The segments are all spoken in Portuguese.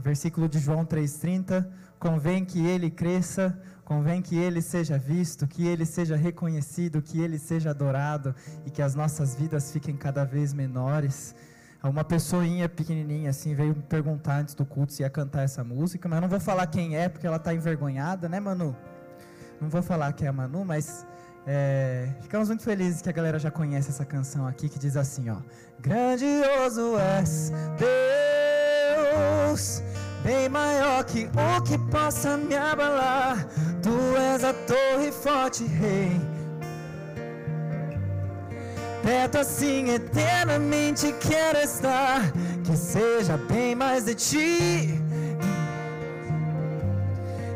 versículo de João 3,30: convém que ele cresça, convém que ele seja visto, que ele seja reconhecido, que ele seja adorado e que as nossas vidas fiquem cada vez menores. Uma pessoinha pequenininha assim veio me perguntar antes do culto se ia cantar essa música, mas eu não vou falar quem é porque ela está envergonhada, né, Manu? Não vou falar que é a Manu, mas é, ficamos muito felizes que a galera já conhece essa canção aqui que diz assim, ó: Grandioso és Deus, bem maior que o que possa me abalar. Tu és a torre forte, Rei Perto assim eternamente quero estar. Que seja bem mais de ti.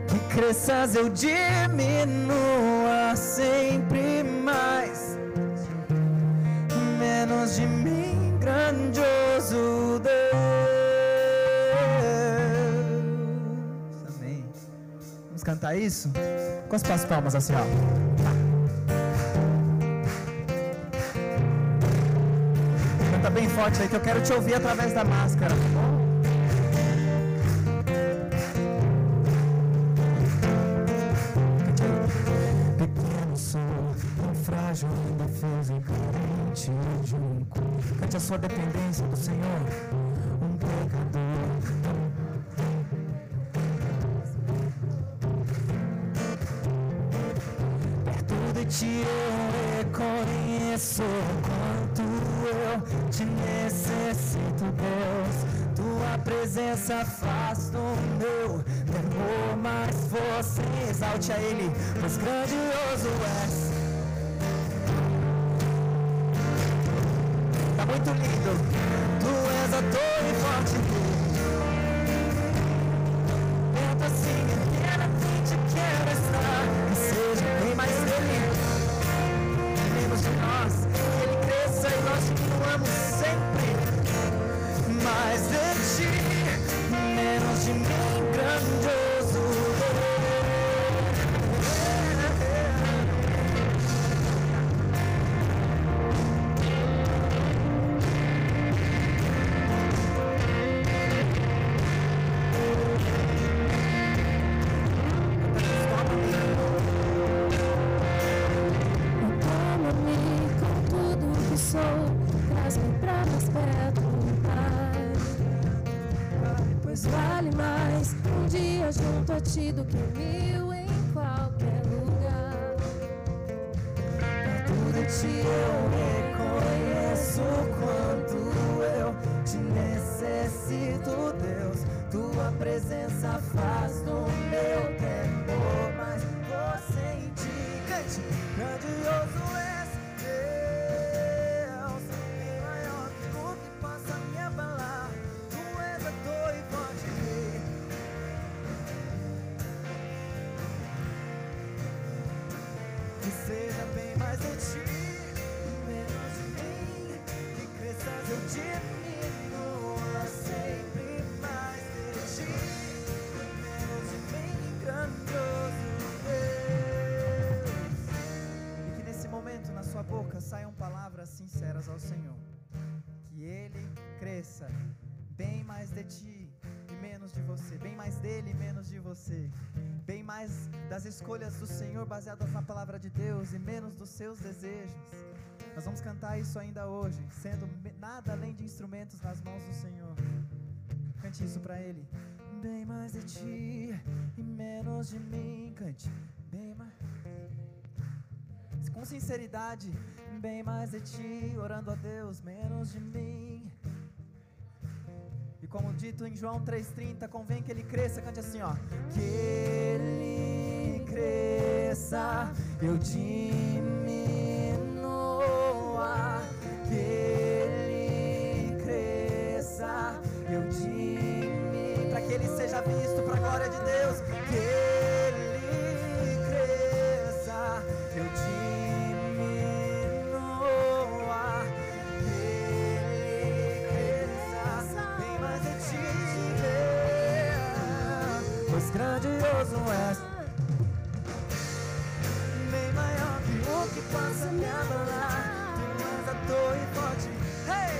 Que cresças eu diminua sempre mais. Menos de mim, grandioso Deus. Cantar isso? Com as palmas assim, ó. bem forte aí que eu quero te ouvir através da máscara, tá bom? Frágil, indefeso e carente de um. Cante a sua dependência do Senhor, um pecador te necessito, Deus. Tua presença faz do meu temor mais força. Exalte a Ele, pois grandioso és. Tá muito lindo. Tu és a torre forte. Perto assim, eternamente quero estar. Que do que mil sinceras ao Senhor. Que Ele cresça bem mais de ti e menos de você, bem mais dele e menos de você, bem mais das escolhas do Senhor baseadas na palavra de Deus e menos dos seus desejos. Nós vamos cantar isso ainda hoje, sendo nada além de instrumentos nas mãos do Senhor. Cante isso para Ele. Bem mais de ti e menos de mim. Cante. Bem mais. Com sinceridade, bem mais de ti, orando a Deus, menos de mim. E como dito em João 3,30, convém que ele cresça, cante assim, ó. Que ele cresça, eu diminua. Que ele cresça, eu diminua. Para que ele seja visto para a glória de Deus. Que não é. Bem maior que o que possa me abalar Tem mais a dor e forte. Hey!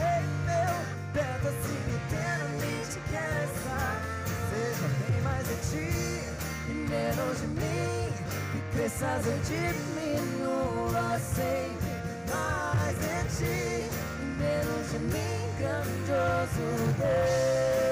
Hey, meu pedacinho eternamente quer é estar Seja bem mais de ti e menos de mim. E cresças eu diminua sempre mais de ti e menos de mim Grandioso Deus.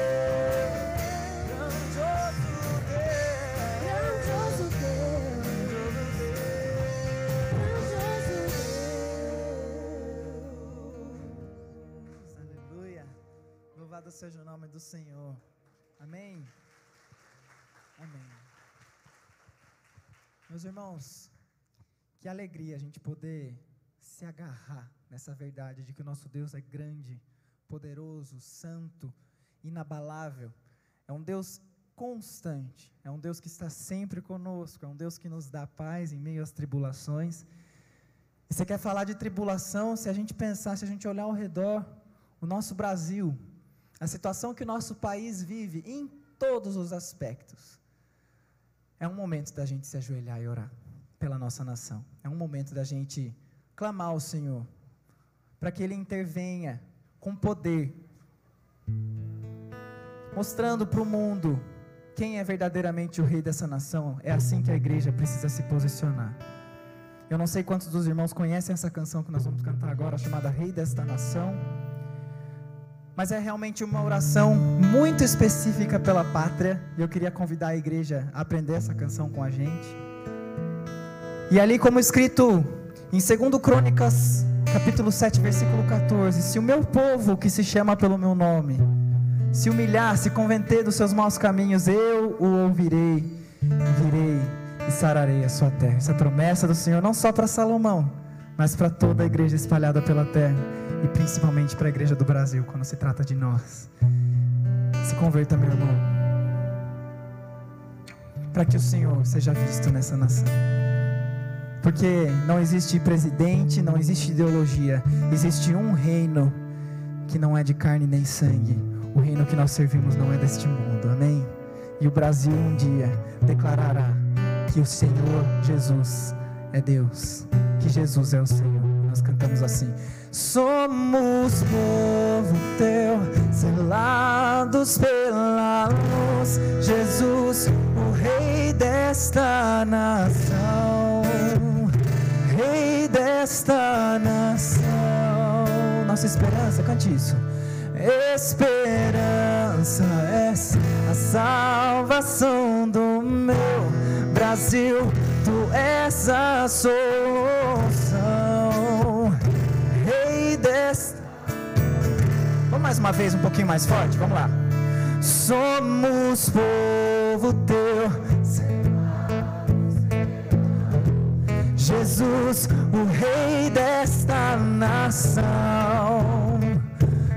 Seja o nome do Senhor. Amém. Amém. Meus irmãos, que alegria a gente poder se agarrar nessa verdade de que o nosso Deus é grande, poderoso, santo, inabalável. É um Deus constante, é um Deus que está sempre conosco, é um Deus que nos dá paz em meio às tribulações. E você quer falar de tribulação? Se a gente pensar, se a gente olhar ao redor, o nosso Brasil, a situação que o nosso país vive em todos os aspectos, é um momento da gente se ajoelhar e orar pela nossa nação. É um momento da gente clamar ao Senhor para que Ele intervenha com poder, mostrando para o mundo quem é verdadeiramente o rei dessa nação. É assim que a igreja precisa se posicionar. Eu não sei quantos dos irmãos conhecem essa canção que nós vamos cantar agora, chamada Rei desta Nação. Mas é realmente uma oração muito específica pela pátria. E eu queria convidar a igreja a aprender essa canção com a gente. E ali, como escrito em 2 Crônicas, capítulo 7, versículo 14: Se o meu povo, que se chama pelo meu nome, se humilhar, se converter dos seus maus caminhos, eu o ouvirei, virei e sararei a sua terra. Essa é promessa do Senhor, não só para Salomão, mas para toda a igreja espalhada pela terra e principalmente para a igreja do Brasil, quando se trata de nós. Se converta, meu irmão, para que o Senhor seja visto nessa nação. Porque não existe presidente, não existe ideologia, existe um reino que não é de carne nem sangue. O reino que nós servimos não é deste mundo, amém? E o Brasil um dia declarará que o Senhor Jesus é Deus, que Jesus é o Senhor. Nós cantamos assim: Somos povo teu, selados pela luz, Jesus, o Rei desta nação, Rei desta nação. Nossa esperança, cante isso. Esperança és a salvação do meu Brasil, tu és a solução, Rei desta. Vamos mais uma vez, um pouquinho mais forte, vamos lá. Somos povo teu, Jesus, o Rei desta nação,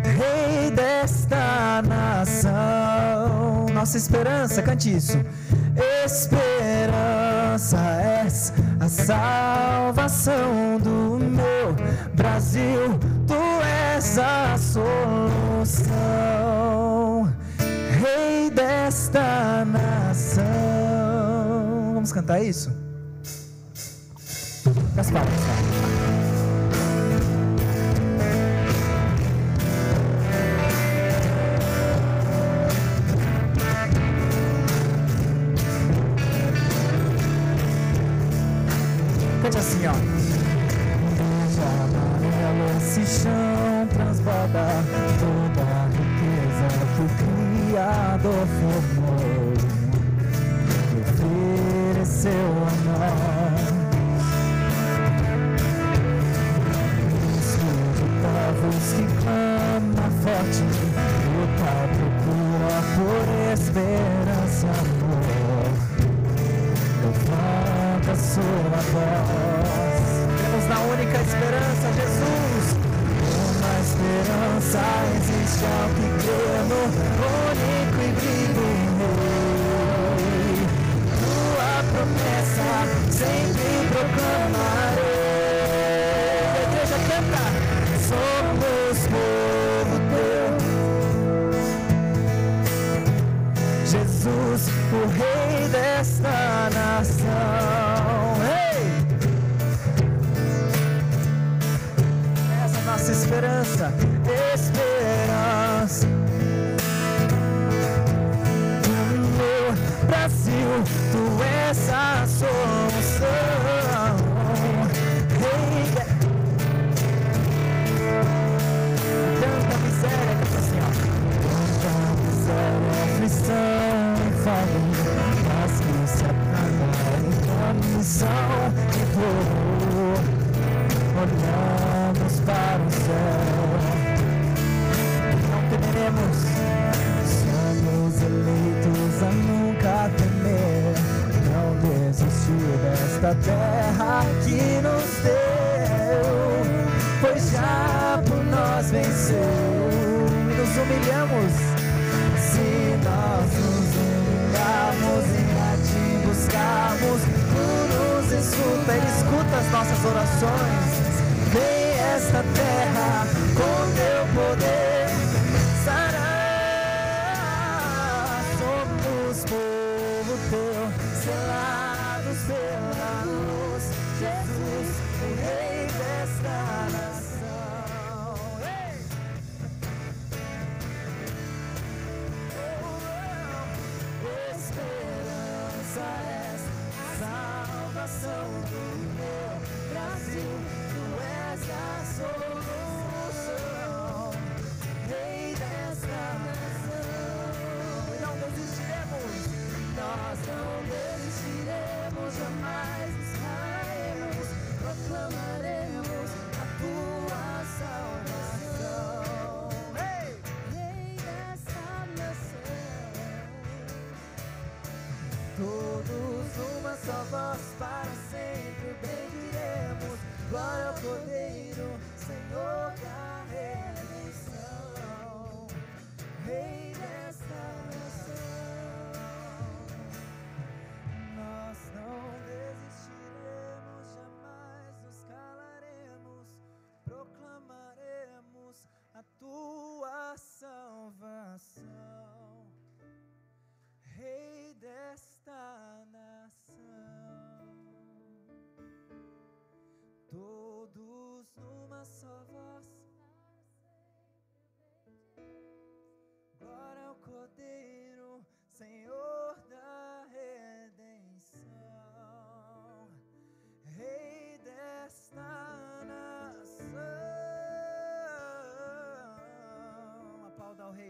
Rei desta nação. Nossa esperança, cante isso. Esperança és a salvação do meu Brasil, tu és a solução, Rei desta nação. Vamos cantar isso? Das palmas.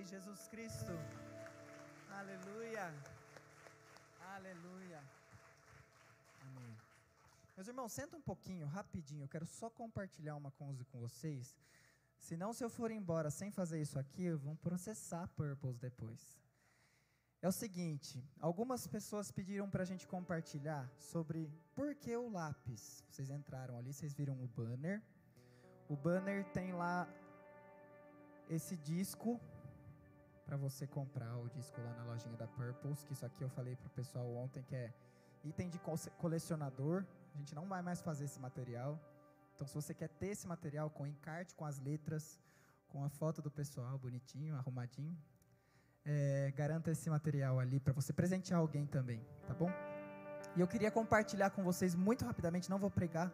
Jesus Cristo. Aleluia. Aleluia. Amém. Meus irmãos, senta um pouquinho, rapidinho. Eu quero só compartilhar uma coisa com vocês. Senão, se eu for embora sem fazer isso aqui, vão processar a Purpose depois. É o seguinte: algumas pessoas pediram para a gente compartilhar sobre por que o lápis. Vocês entraram ali, vocês viram o banner. O banner tem lá esse disco para você comprar o disco lá na lojinha da Purpose, que isso aqui eu falei pro pessoal ontem que é item de cole- colecionador. A gente não vai mais fazer esse material. Então, se você quer ter esse material com encarte, com as letras, com a foto do pessoal bonitinho, arrumadinho, é, garanta esse material ali para você presentear alguém também, tá bom? E eu queria compartilhar com vocês muito rapidamente, não vou pregar,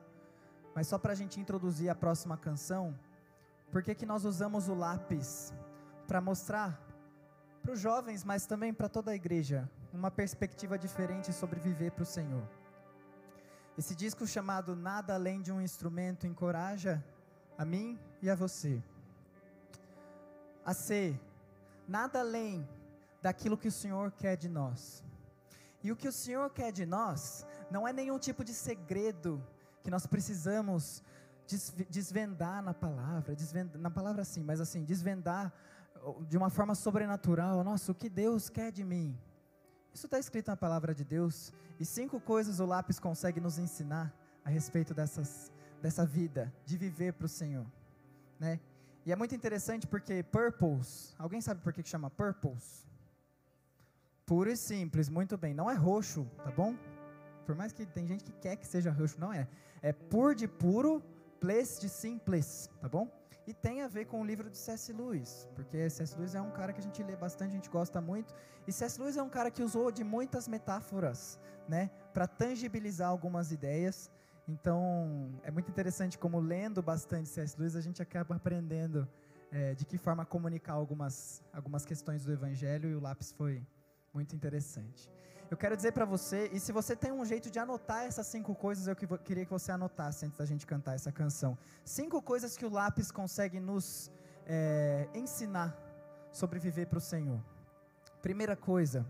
mas só para a gente introduzir a próxima canção, por que que nós usamos o lápis para mostrar para os jovens, mas também para toda a igreja, uma perspectiva diferente sobre viver para o Senhor. Esse disco chamado Nada Além de um Instrumento encoraja a mim e a você a ser nada além daquilo que o Senhor quer de nós. E o que o Senhor quer de nós não é nenhum tipo de segredo que nós precisamos desve- desvendar na palavra, desvenda- na palavra sim, mas assim, desvendar de uma forma sobrenatural. Nossa, o que Deus quer de mim? Isso está escrito na palavra de Deus. E cinco coisas o lápis consegue nos ensinar a respeito dessas, dessa vida, de viver para o Senhor. Né? E é muito interessante porque purples, alguém sabe por que chama purples? Puro e simples, muito bem. Não é roxo, tá bom? Por mais que tem gente que quer que seja roxo, não é. É pur de puro, place de simples, tá bom? E tem a ver com o livro de C.S. Lewis, porque C.S. Lewis é um cara que a gente lê bastante, a gente gosta muito. E C.S. Lewis é um cara que usou de muitas metáforas, né, para tangibilizar algumas ideias. Então, é muito interessante como lendo bastante C.S. Lewis, a gente acaba aprendendo eh, de que forma comunicar algumas, algumas questões do Evangelho, e o lápis foi muito interessante. Eu quero dizer para você, e se você tem um jeito de anotar essas cinco coisas, eu queria que você anotasse antes da gente cantar essa canção. Cinco coisas que o lápis consegue nos eh, ensinar sobre viver para o Senhor. Primeira coisa,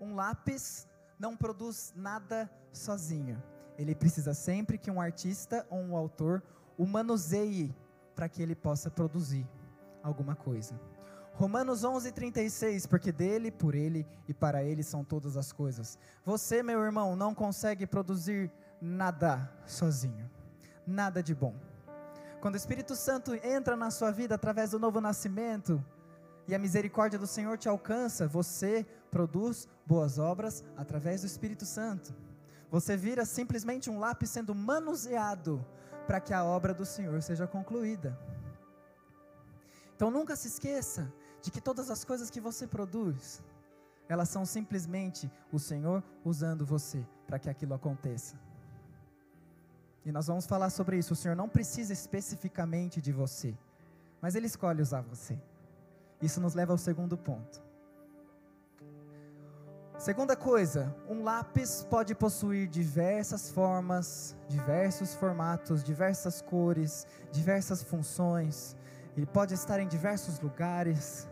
um lápis não produz nada sozinho. Ele precisa sempre que um artista ou um autor o manuseie para que ele possa produzir alguma coisa. Romanos 11, 36, porque dele, por ele e para ele são todas as coisas. Você, meu irmão, não consegue produzir nada sozinho, nada de bom. Quando o Espírito Santo entra na sua vida através do novo nascimento e a misericórdia do Senhor te alcança, você produz boas obras através do Espírito Santo. Você vira simplesmente um lápis sendo manuseado para que a obra do Senhor seja concluída. Então nunca se esqueça de que todas as coisas que você produz, elas são simplesmente o Senhor usando você para que aquilo aconteça. E nós vamos falar sobre isso. O Senhor não precisa especificamente de você, mas Ele escolhe usar você. Isso nos leva ao segundo ponto. Segunda coisa, um lápis pode possuir diversas formas, diversos formatos, diversas cores, diversas funções. Ele pode estar em diversos lugares.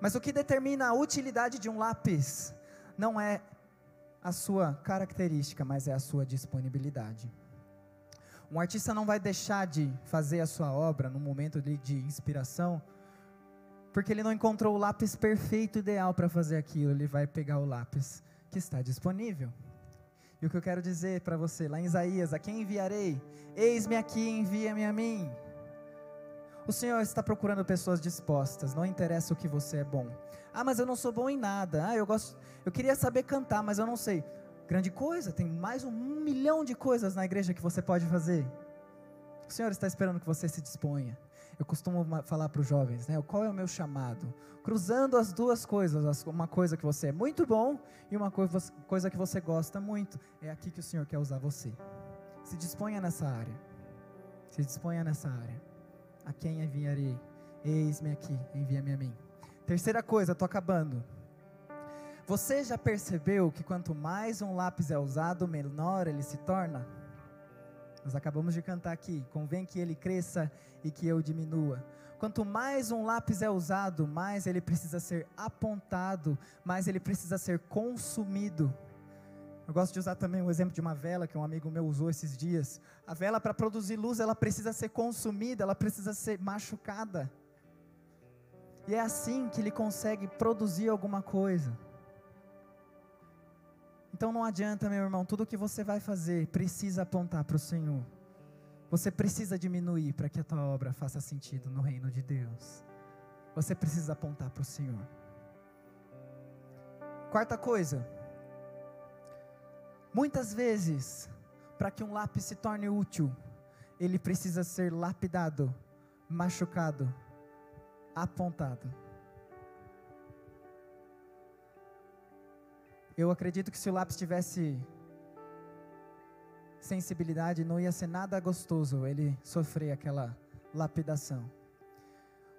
Mas o que determina a utilidade de um lápis não é a sua característica, mas é a sua disponibilidade. Um artista não vai deixar de fazer a sua obra no momento de, inspiração, porque ele não encontrou o lápis perfeito, ideal para fazer aquilo. Ele vai pegar o lápis que está disponível. E o que eu quero dizer para você, lá em Isaías: A quem enviarei? Eis-me aqui, envia-me a mim. O Senhor está procurando pessoas dispostas, não interessa o que você é bom. Ah, mas eu não sou bom em nada. Ah, eu gosto, eu queria saber cantar, mas eu não sei. Grande coisa, tem mais um milhão de coisas na igreja que você pode fazer. O Senhor está esperando que você se disponha. Eu costumo falar para os jovens, né? Qual é o meu chamado? Cruzando as duas coisas, uma coisa que você é muito bom e uma coisa que você gosta muito. É aqui que o Senhor quer usar você. Se disponha nessa área. Se disponha nessa área a quem enviarei? Eis-me aqui, envia-me a mim. Terceira coisa, estou acabando. Você já percebeu que quanto mais um lápis é usado, menor ele se torna? Nós acabamos de cantar aqui. Convém que ele cresça e que eu diminua. Quanto mais um lápis é usado, mais ele precisa ser apontado, mais ele precisa ser consumido. Eu gosto de usar também o exemplo de uma vela que um amigo meu usou esses dias. A vela, para produzir luz, ela precisa ser consumida, ela precisa ser machucada. E é assim que ele consegue produzir alguma coisa. Então não adianta, meu irmão, tudo que você vai fazer precisa apontar para o Senhor. Você precisa diminuir para que a tua obra faça sentido no reino de Deus. Você precisa apontar para o Senhor. Quarta coisa, Muitas vezes, para que um lápis se torne útil, ele precisa ser lapidado, machucado, apontado. Eu acredito que se o lápis tivesse sensibilidade, não ia ser nada gostoso ele sofrer aquela lapidação.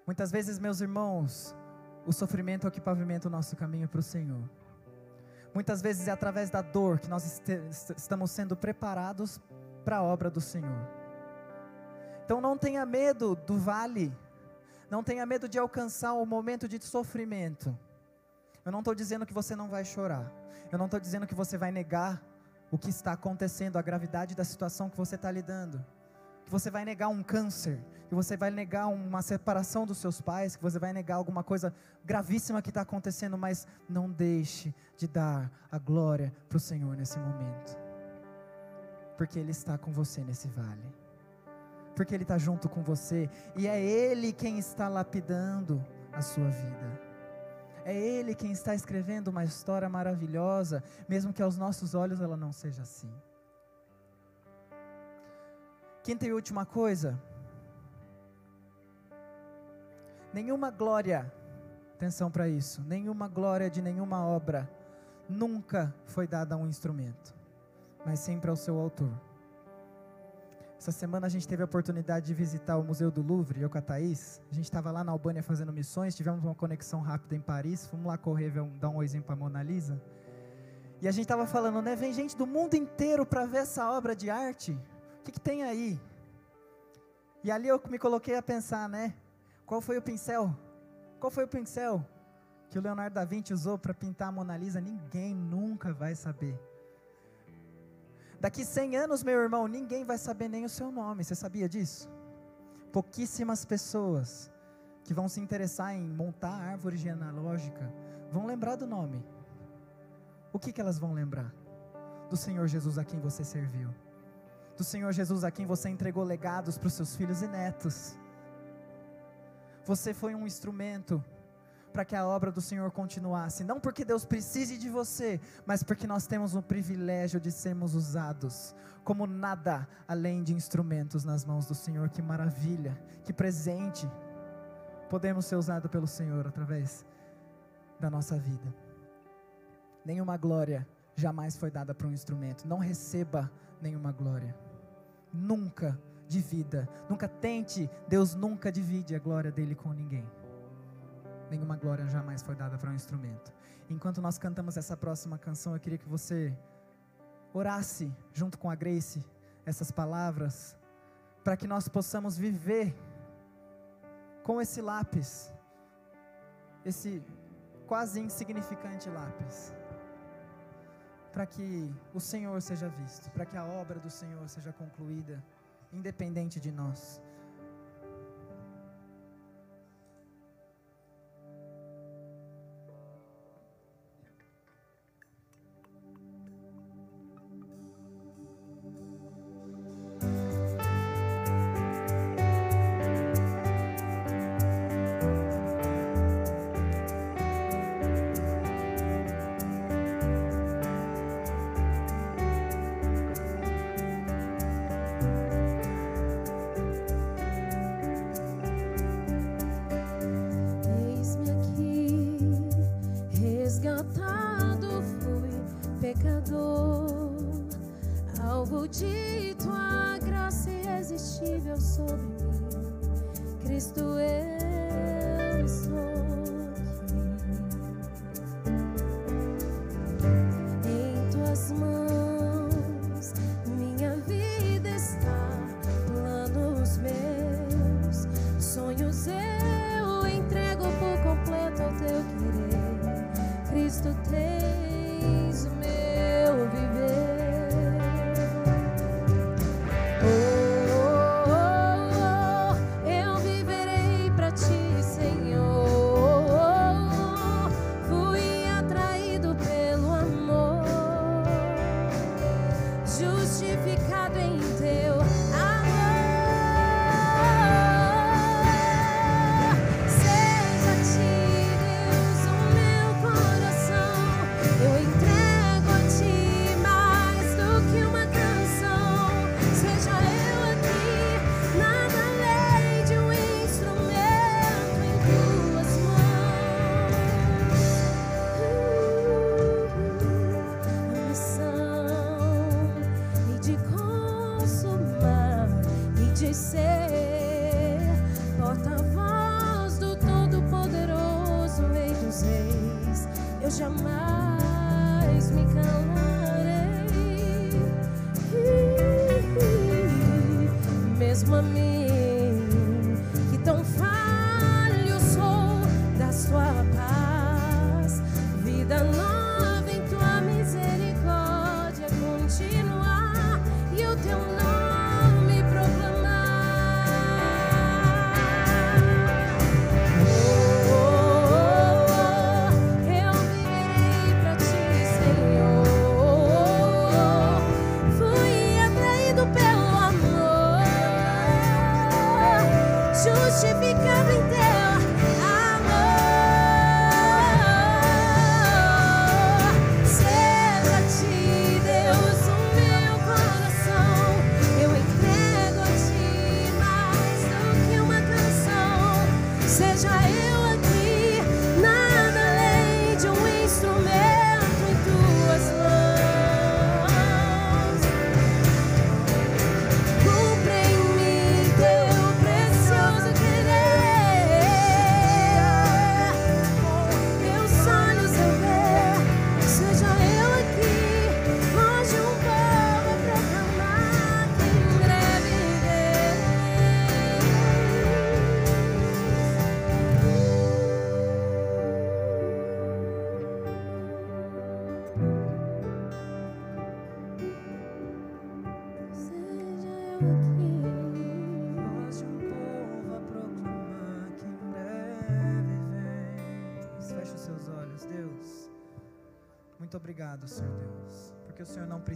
Muitas vezes, meus irmãos, o sofrimento é o que pavimenta o nosso caminho para o Senhor. Muitas vezes é através da dor que nós estamos sendo preparados para a obra do Senhor. Então não tenha medo do vale, não tenha medo de alcançar o momento de sofrimento. Eu não estou dizendo que você não vai chorar, eu não estou dizendo que você vai negar o que está acontecendo, a gravidade da situação que você está lidando que você vai negar um câncer, que você vai negar uma separação dos seus pais, que você vai negar alguma coisa gravíssima que está acontecendo, mas não deixe de dar a glória para o Senhor nesse momento, porque Ele está com você nesse vale, porque Ele está junto com você, e é Ele quem está lapidando a sua vida. É Ele quem está escrevendo uma história maravilhosa, mesmo que aos nossos olhos ela não seja assim. Quinta e última coisa. Nenhuma glória, atenção para isso, nenhuma glória de nenhuma obra nunca foi dada a um instrumento, mas sempre ao seu autor. Essa semana a gente teve a oportunidade de visitar o Museu do Louvre, eu com a Thaís. A gente estava lá na Albânia fazendo missões, tivemos uma conexão rápida em Paris, fomos lá correr, dar um oizinho para a Mona Lisa. E a gente estava falando, né? Vem gente do mundo inteiro para ver essa obra de arte. O que, que tem aí? E ali eu me coloquei a pensar, né? Qual foi o pincel? Qual foi o pincel que o Leonardo da Vinci usou para pintar a Mona Lisa? Ninguém nunca vai saber. Daqui 100 anos, meu irmão, ninguém vai saber nem o seu nome. Você sabia disso? Pouquíssimas pessoas que vão se interessar em montar a árvore genealógica, vão lembrar do nome. O que, que elas vão lembrar? Do Senhor Jesus a quem você serviu. Do Senhor Jesus a quem você entregou legados para os seus filhos e netos. Você foi um instrumento para que a obra do Senhor continuasse. Não porque Deus precise de você, mas porque nós temos o privilégio de sermos usados como nada além de instrumentos nas mãos do Senhor. Que maravilha, que presente. Podemos ser usados pelo Senhor através da nossa vida. Nenhuma glória jamais foi dada para um instrumento. Não receba nenhuma glória. Nunca divida. Nunca tente. Deus nunca divide a glória dele com ninguém nenhuma glória jamais foi dada para um instrumento. Enquanto nós cantamos essa próxima canção, eu queria que você orasse junto com a Grace essas palavras, para que nós possamos viver com esse lápis, esse quase insignificante lápis, para que o Senhor seja visto, para que a obra do Senhor seja concluída, independente de nós.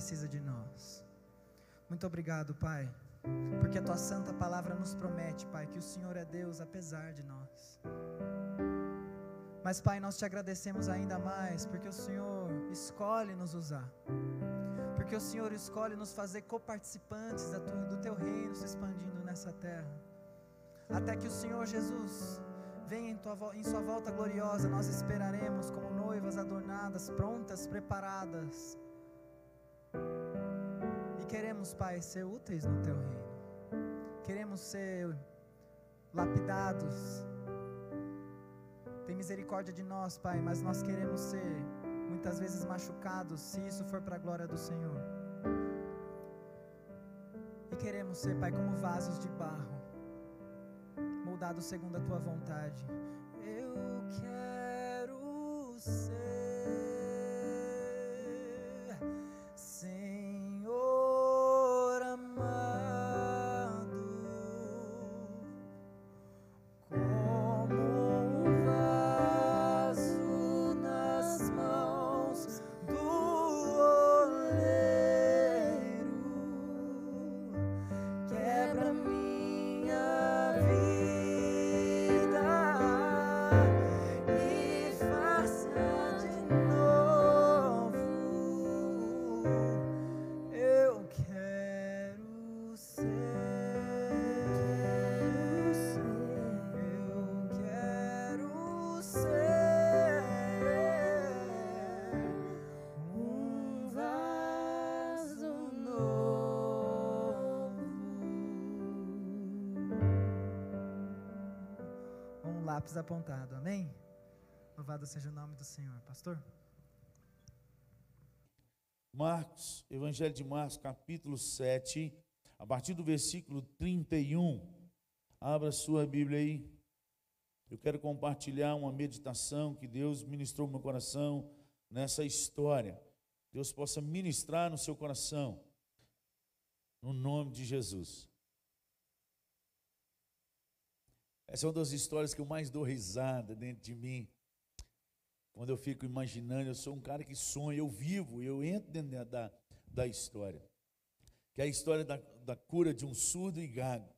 Precisa de nós. Muito obrigado, Pai, porque a tua santa palavra nos promete, Pai, que o Senhor é Deus apesar de nós. Mas, Pai, nós te agradecemos ainda mais, porque o Senhor escolhe nos usar. Porque o Senhor escolhe nos fazer coparticipantes do teu reino se expandindo nessa terra. Até que o Senhor Jesus venha em, tua, em sua volta gloriosa, nós esperaremos como noivas adornadas, prontas, preparadas. Queremos, Pai, ser úteis no teu reino. Queremos ser lapidados. Tem misericórdia de nós, Pai, mas nós queremos ser muitas vezes machucados, se isso for para a glória do Senhor. E queremos ser, Pai, como vasos de barro, moldados segundo a tua vontade. Eu quero ser, lápis apontado, amém? Louvado seja o nome do Senhor, pastor. Marcos, Evangelho de Marcos, capítulo 7, a partir do versículo 31. Abra sua Bíblia aí. Eu quero compartilhar uma meditação que Deus ministrou no meu coração nessa história. Deus possa ministrar no seu coração, no nome de Jesus. Essa é uma das histórias que eu mais dou risada dentro de mim. Quando eu fico imaginando, eu sou um cara que sonha, eu vivo, eu entro dentro da, da história. Que é a história da, da cura de um surdo e gago.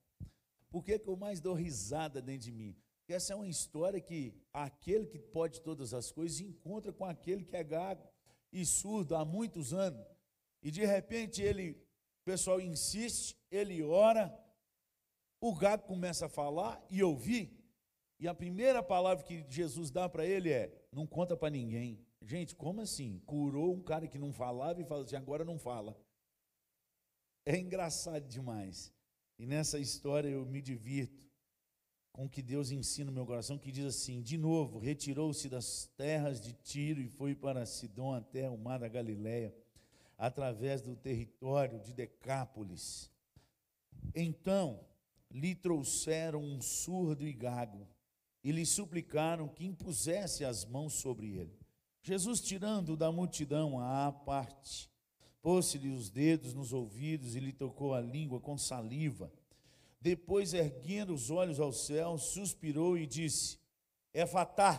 Por que, que eu mais dou risada dentro de mim? Porque essa é uma história que aquele que pode todas as coisas encontra com aquele que é gago e surdo há muitos anos. E de repente ele, o pessoal insiste, ele ora, o gago começa a falar e ouvir. E a primeira palavra que Jesus dá para ele é: não conta para ninguém. Gente, como assim? Curou um cara que não falava e fala assim, agora não fala. É engraçado demais. E nessa história eu me divirto com o que Deus ensina no meu coração, que diz assim: de novo, retirou-se das terras de Tiro e foi para Sidom até o mar da Galileia, através do território de Decápolis. Então lhe trouxeram um surdo e gago e lhe suplicaram que impusesse as mãos sobre ele. Jesus, tirando da multidão à parte, pôs-lhe os dedos nos ouvidos e lhe tocou a língua com saliva. Depois, erguendo os olhos ao céu, suspirou e disse: Efatá,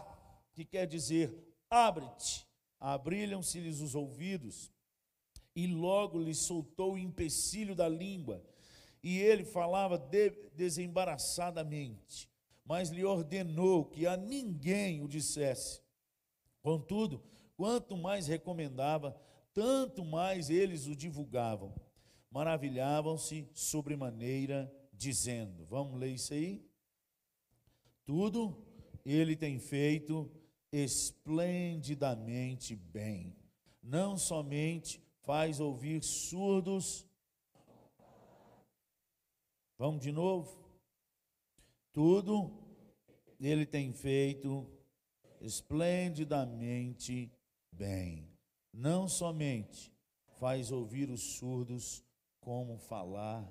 que quer dizer abre-te. Abriram-se-lhes os ouvidos, e logo lhe soltou o empecilho da língua, e ele falava de- desembaraçadamente, mas lhe ordenou que a ninguém o dissesse. Contudo, quanto mais recomendava, tanto mais eles o divulgavam. Maravilhavam-se sobremaneira, dizendo: Vamos ler isso aí? Tudo ele tem feito esplendidamente bem. Não somente faz ouvir surdos. Vamos de novo? Tudo ele tem feito esplendidamente bem. Não somente faz ouvir os surdos, como falar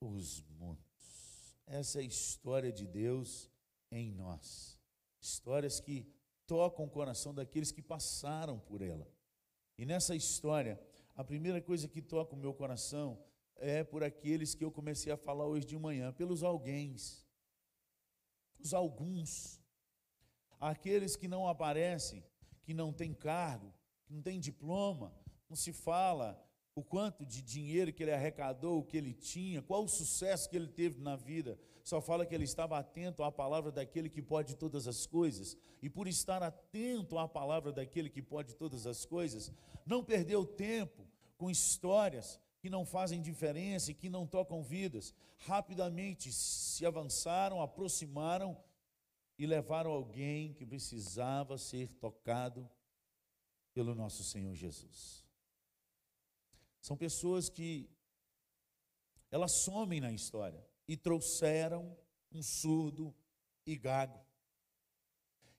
os mudos. Essa é a história de Deus em nós. Histórias que tocam o coração daqueles que passaram por ela. E nessa história, a primeira coisa que toca o meu coração é por aqueles que eu comecei a falar hoje de manhã, pelos alguéms, os alguns, aqueles que não aparecem, que não tem cargo, que não tem diploma, não se fala o quanto de dinheiro que ele arrecadou, o que ele tinha, qual o sucesso que ele teve na vida. Só fala que ele estava atento à palavra daquele que pode todas as coisas. E por estar atento à palavra daquele que pode todas as coisas, não perdeu tempo com histórias que não fazem diferença e que não tocam vidas. Rapidamente se avançaram, aproximaram e levaram alguém que precisava ser tocado pelo nosso Senhor Jesus. São pessoas que elas somem na história e trouxeram um surdo e gago.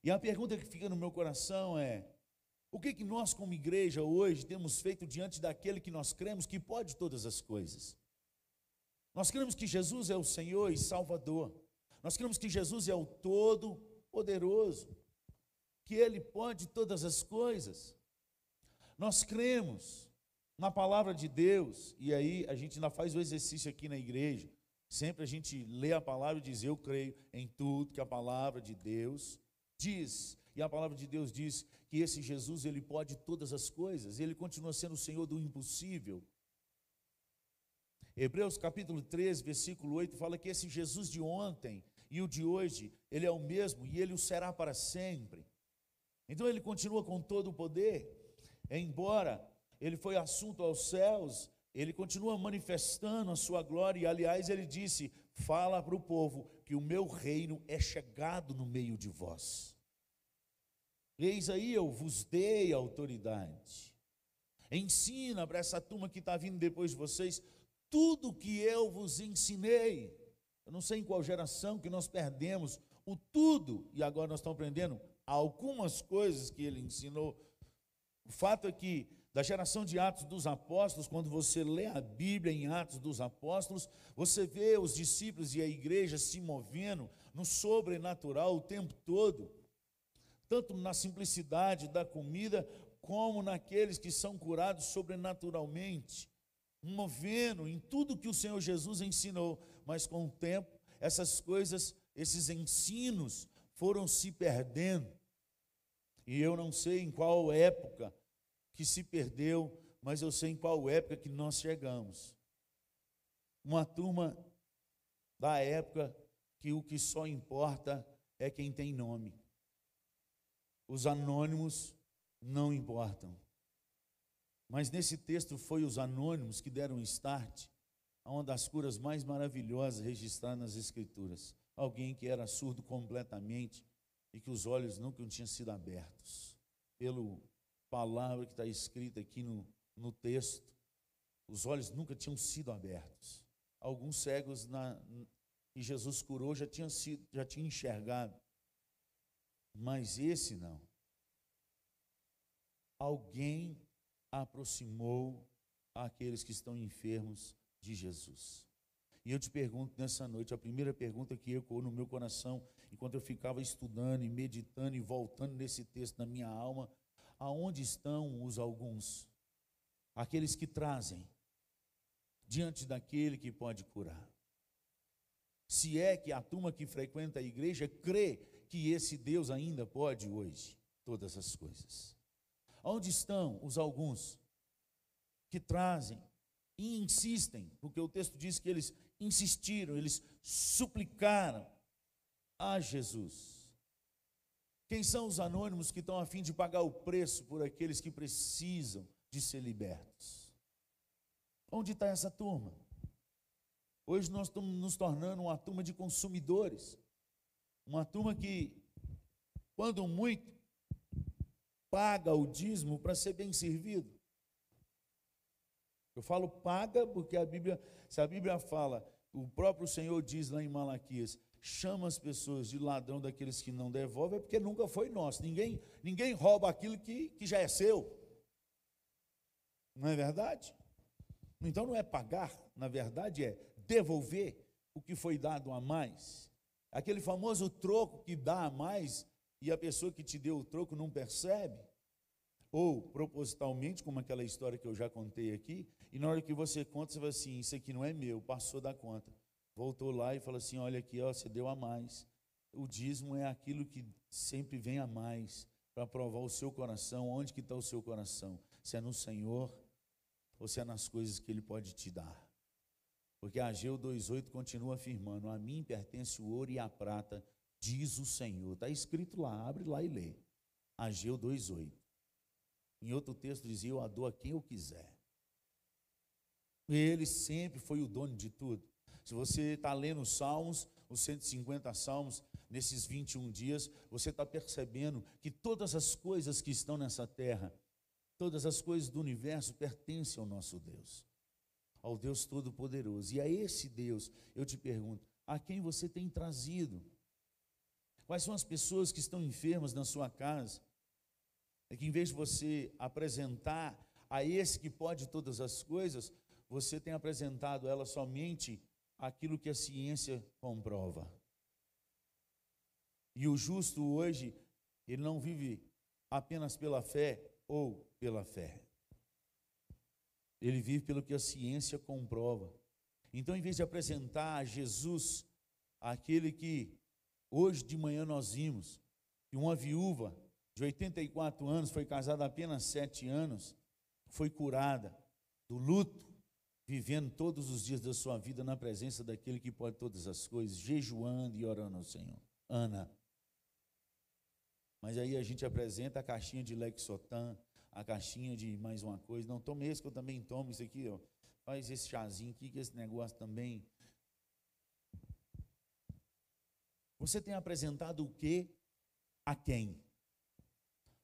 E a pergunta que fica no meu coração é: o que, que nós, como igreja, hoje temos feito diante daquele que nós cremos que pode todas as coisas? Nós cremos que Jesus é o Senhor e Salvador. Nós cremos que Jesus é o Todo-Poderoso, que Ele pode todas as coisas. Nós cremos na palavra de Deus, e aí a gente ainda faz o exercício aqui na igreja. Sempre a gente lê a palavra e diz: Eu creio em tudo que a palavra de Deus diz. E a palavra de Deus diz que esse Jesus, ele pode todas as coisas, ele continua sendo o Senhor do impossível. Hebreus capítulo 13, versículo 8 fala que esse Jesus de ontem e o de hoje, ele é o mesmo e ele o será para sempre. Então ele continua com todo o poder, embora ele foi assunto aos céus, ele continua manifestando a sua glória, e aliás, ele disse: Fala para o povo que o meu reino é chegado no meio de vós. Eis aí, eu vos dei autoridade. Ensina para essa turma que está vindo depois de vocês tudo que eu vos ensinei. Eu não sei em qual geração que nós perdemos o tudo, e agora nós estamos aprendendo algumas coisas que ele ensinou. O fato é que da geração de Atos dos Apóstolos, quando você lê a Bíblia em Atos dos Apóstolos, você vê os discípulos e a igreja se movendo no sobrenatural o tempo todo, tanto na simplicidade da comida, como naqueles que são curados sobrenaturalmente, movendo em tudo que o Senhor Jesus ensinou, mas com o tempo, essas coisas, esses ensinos foram se perdendo. E eu não sei em qual época que se perdeu, mas eu sei em qual época que nós chegamos. Uma turma da época que o que só importa é quem tem nome. Os anônimos não importam. Mas nesse texto foi os anônimos que deram start a uma das curas mais maravilhosas registradas nas Escrituras. Alguém que era surdo completamente e que os olhos nunca tinham sido abertos pelo palavra que está escrita aqui no, no texto, os olhos nunca tinham sido abertos. Alguns cegos na, que Jesus curou já tinham sido, já tinham enxergado. Mas esse não. Alguém aproximou aqueles que estão enfermos de Jesus. E eu te pergunto nessa noite, a primeira pergunta que ecoou no meu coração, enquanto eu ficava estudando e meditando e voltando nesse texto na minha alma, aonde estão os alguns? Aqueles que trazem diante daquele que pode curar. Se é que a turma que frequenta a igreja crê que esse Deus ainda pode hoje todas as coisas. Onde estão os alguns que trazem e insistem, porque o texto diz que eles insistiram, eles suplicaram a Jesus. Quem são os anônimos que estão a fim de pagar o preço por aqueles que precisam de ser libertos? Onde está essa turma? Hoje nós estamos nos tornando uma turma de consumidores, uma turma que, quando muito, paga o dízimo para ser bem servido. Eu falo paga porque a Bíblia, se a Bíblia fala, o próprio Senhor diz lá em Malaquias, chama as pessoas de ladrão daqueles que não devolvem, é porque nunca foi nosso. Ninguém, ninguém rouba aquilo que, que já é seu. Não é verdade? Então não é pagar, na verdade é devolver o que foi dado a mais. Aquele famoso troco que dá a mais e a pessoa que te deu o troco não percebe. Ou propositalmente, como aquela história que eu já contei aqui, e na hora que você conta, você vai assim: Isso aqui não é meu, passou da conta voltou lá e falou assim: Olha aqui, ó, você deu a mais. O dízimo é aquilo que sempre vem a mais. para provar o seu coração, onde que está o seu coração, se é no Senhor ou se é nas coisas que Ele pode te dar. Porque Ageu 2,8 continua afirmando: A mim pertence o ouro e a prata, diz o Senhor. Está escrito lá, abre lá e lê. Ageu 2,8. Em outro texto dizia: Eu a dou a quem eu quiser. Ele sempre foi o dono de tudo. Se você está lendo os Salmos, os 150 Salmos, nesses 21 dias, você está percebendo que todas as coisas que estão nessa terra, todas as coisas do universo pertencem ao nosso Deus, ao Deus Todo-Poderoso. E a esse Deus, eu te pergunto, a quem você tem trazido? Quais são as pessoas que estão enfermas na sua casa? É que em vez de você apresentar a esse que pode todas as coisas, você tem apresentado ela somente aquilo que a ciência comprova. E o justo hoje, ele não vive apenas pela fé ou pela fé. Ele vive pelo que a ciência comprova. Então, em vez de apresentar a Jesus, aquele que hoje de manhã nós vimos, que uma viúva de 84 anos, foi casada apenas sete anos, foi curada do luto, vivendo todos os dias da sua vida na presença daquele que pode todas as coisas, jejuando e orando ao Senhor. Ana. Mas aí a gente apresenta a caixinha de Lexotan, a caixinha de mais uma coisa. Não, tome esse que eu também tomo, isso aqui, ó. Faz esse chazinho aqui, que esse negócio também. Você tem apresentado o que a quem?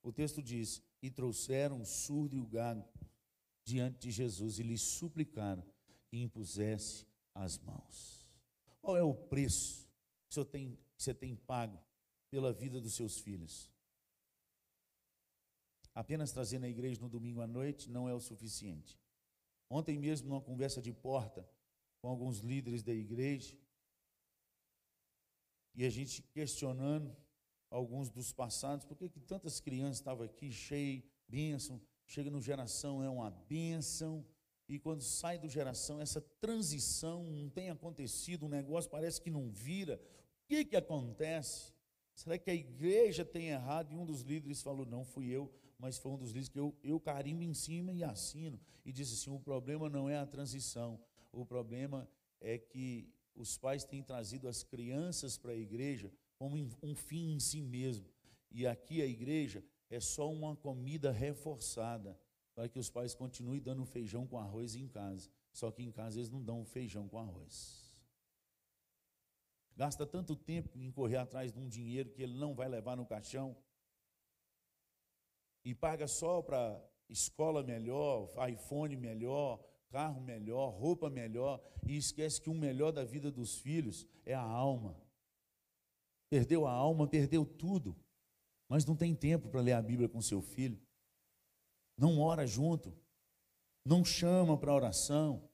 O texto diz: E trouxeram o surdo e o gago diante de Jesus e lhe suplicaram que impusesse as mãos. Qual é o preço que você tem, que você tem pago pela vida dos seus filhos? Apenas trazer na igreja no domingo à noite não é o suficiente. Ontem mesmo, numa conversa de porta com alguns líderes da igreja, e a gente questionando alguns dos passados, por que, tantas crianças estavam aqui cheias, bênção, chega no geração é uma bênção, e quando sai do geração, essa transição não tem acontecido, o negócio parece que não vira. O que, que acontece? Será que a igreja tem errado? E um dos líderes falou: Não fui eu, mas foi um dos líderes que eu, eu carimbo em cima e assino. E disse assim: O problema não é a transição, o problema é que os pais têm trazido as crianças para a igreja como um fim em si mesmo. E aqui a igreja é só uma comida reforçada para que os pais continuem dando feijão com arroz em casa. Só que em casa eles não dão feijão com arroz. Gasta tanto tempo em correr atrás de um dinheiro que ele não vai levar no caixão. E paga só para escola melhor, iPhone melhor, carro melhor, roupa melhor. E esquece que o melhor da vida dos filhos é a alma. Perdeu a alma, perdeu tudo mas não tem tempo para ler a Bíblia com seu filho, não ora junto, não chama para oração,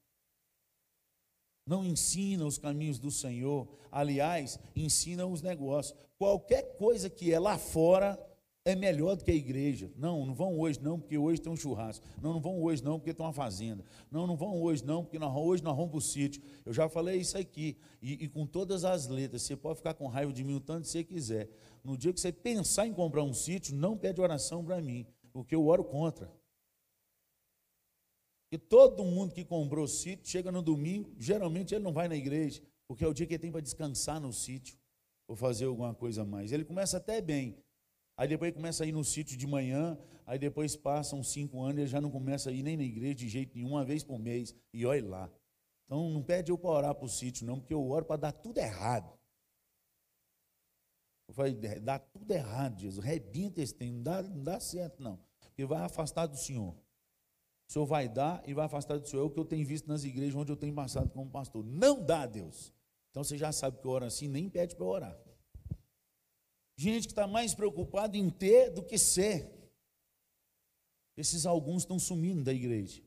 não ensina os caminhos do Senhor, aliás, ensina os negócios. Qualquer coisa que é lá fora é melhor do que a igreja. Não, não vão hoje não, porque hoje tem um churrasco. Não, não vão hoje não, porque tem uma fazenda. Não, não vão hoje não, porque nós, hoje nós vamos para o sítio. Eu já falei isso aqui. E, e, com todas as letras, você pode ficar com raiva de mim o tanto que você quiser. No dia que você pensar em comprar um sítio, não pede oração para mim, porque eu oro contra. Porque todo mundo que comprou sítio, chega no domingo, geralmente ele não vai na igreja, porque é o dia que ele tem para descansar no sítio, ou fazer alguma coisa mais. Ele começa até bem, Aí depois começa a ir no sítio de manhã, aí depois passam cinco anos e ele já não começa a ir nem na igreja de jeito nenhum, uma vez por mês, e olha lá. Então não pede eu para orar para o sítio, não, porque eu oro para dar tudo errado. Eu falei, dá tudo errado, Jesus. Rebenta esse tempo, não dá, não dá certo, não. Porque vai afastar do Senhor. O Senhor vai dar e vai afastar do Senhor. É o que eu tenho visto nas igrejas onde eu tenho passado como pastor. Não dá, Deus. Então você já sabe que eu oro assim, nem pede para orar. Gente que está mais preocupada em ter do que ser. Esses alguns estão sumindo da igreja.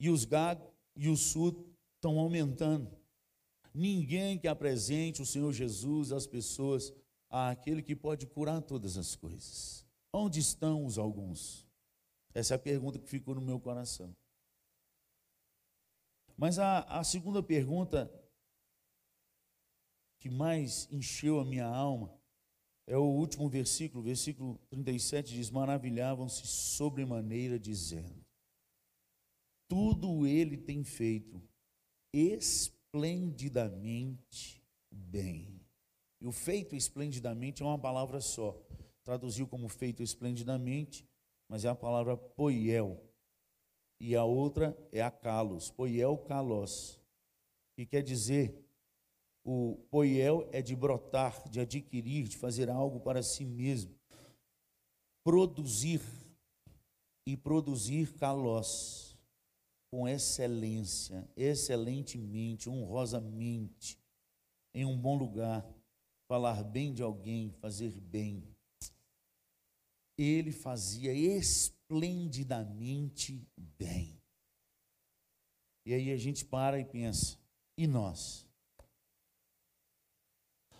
E os gados e os surdos estão aumentando. Ninguém que apresente o Senhor Jesus às pessoas, àquele que pode curar todas as coisas. Onde estão os alguns? Essa é a pergunta que ficou no meu coração. Mas a, a segunda pergunta que mais encheu a minha alma É o último versículo, versículo 37 diz: Maravilhavam-se sobremaneira, dizendo: Tudo ele tem feito esplendidamente bem. E o feito esplendidamente é uma palavra só. Traduziu como feito esplendidamente, mas é a palavra poiel. E a outra é a kalos, poiel kalos, que quer dizer o poiel é de brotar, de adquirir, de fazer algo para si mesmo. Produzir e produzir kalos com excelência, excelentemente, honrosamente, em um bom lugar, falar bem de alguém, fazer bem. Ele fazia esplendidamente bem. E aí a gente para e pensa, e nós?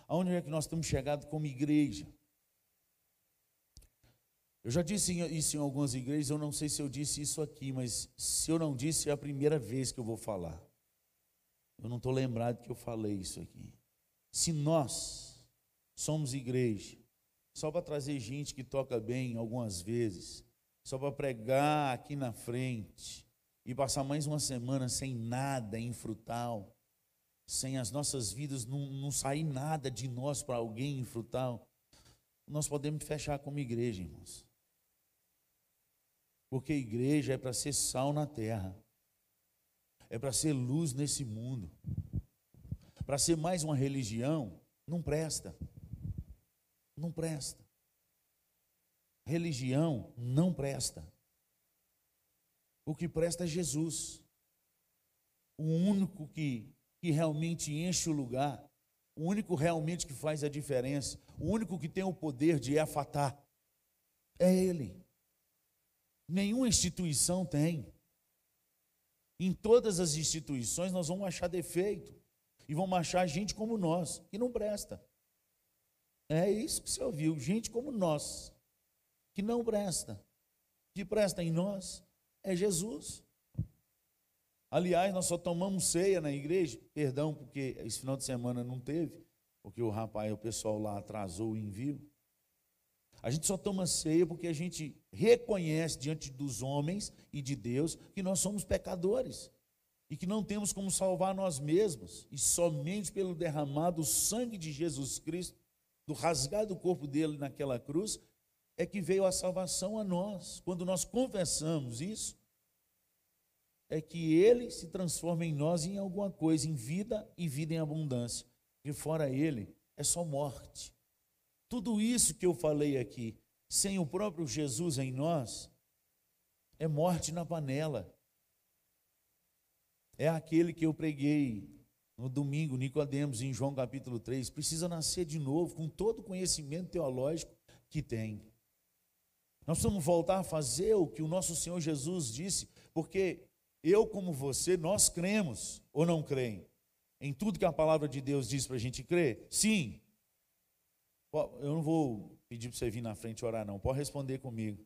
Aonde é que nós estamos chegados como igreja? Eu já disse isso em algumas igrejas, eu não sei se eu disse isso aqui, mas se eu não disse, é a primeira vez que eu vou falar. Eu não estou lembrado que eu falei isso aqui. Se nós somos igreja, só para trazer gente que toca bem algumas vezes, só para pregar aqui na frente e passar mais uma semana sem nada em frutal, sem as nossas vidas não, não sair nada de nós para alguém frutal, nós podemos fechar como igreja, irmãos. Porque igreja é para ser sal na terra, é para ser luz nesse mundo. Para ser mais uma religião, não presta. Não presta. Religião não presta. O que presta é Jesus. O único que que realmente enche o lugar, o único realmente que faz a diferença, o único que tem o poder de afatar, é Ele. Nenhuma instituição tem. Em todas as instituições nós vamos achar defeito e vamos achar gente como nós, que não presta. É isso que você ouviu, gente como nós, que não presta. Que presta em nós é Jesus. Aliás, nós só tomamos ceia na igreja, perdão, porque esse final de semana não teve, porque o rapaz, o pessoal lá atrasou o envio. A gente só toma ceia porque a gente reconhece diante dos homens e de Deus que nós somos pecadores e que não temos como salvar nós mesmos, e somente pelo derramado sangue de Jesus Cristo, do rasgado corpo dele naquela cruz, é que veio a salvação a nós. Quando nós confessamos isso, é que ele se transforma em nós em alguma coisa, em vida e vida em abundância. E fora ele, é só morte. Tudo isso que eu falei aqui, sem o próprio Jesus em nós, é morte na panela. É aquele que eu preguei no domingo, Nicodemos, em João capítulo 3, precisa nascer de novo, com todo o conhecimento teológico que tem. Nós precisamos voltar a fazer o que o nosso Senhor Jesus disse, porque eu como você, nós cremos ou não creem? Em tudo que a palavra de Deus diz para a gente crer? Sim. Eu não vou pedir para você vir na frente orar, não. Pode responder comigo.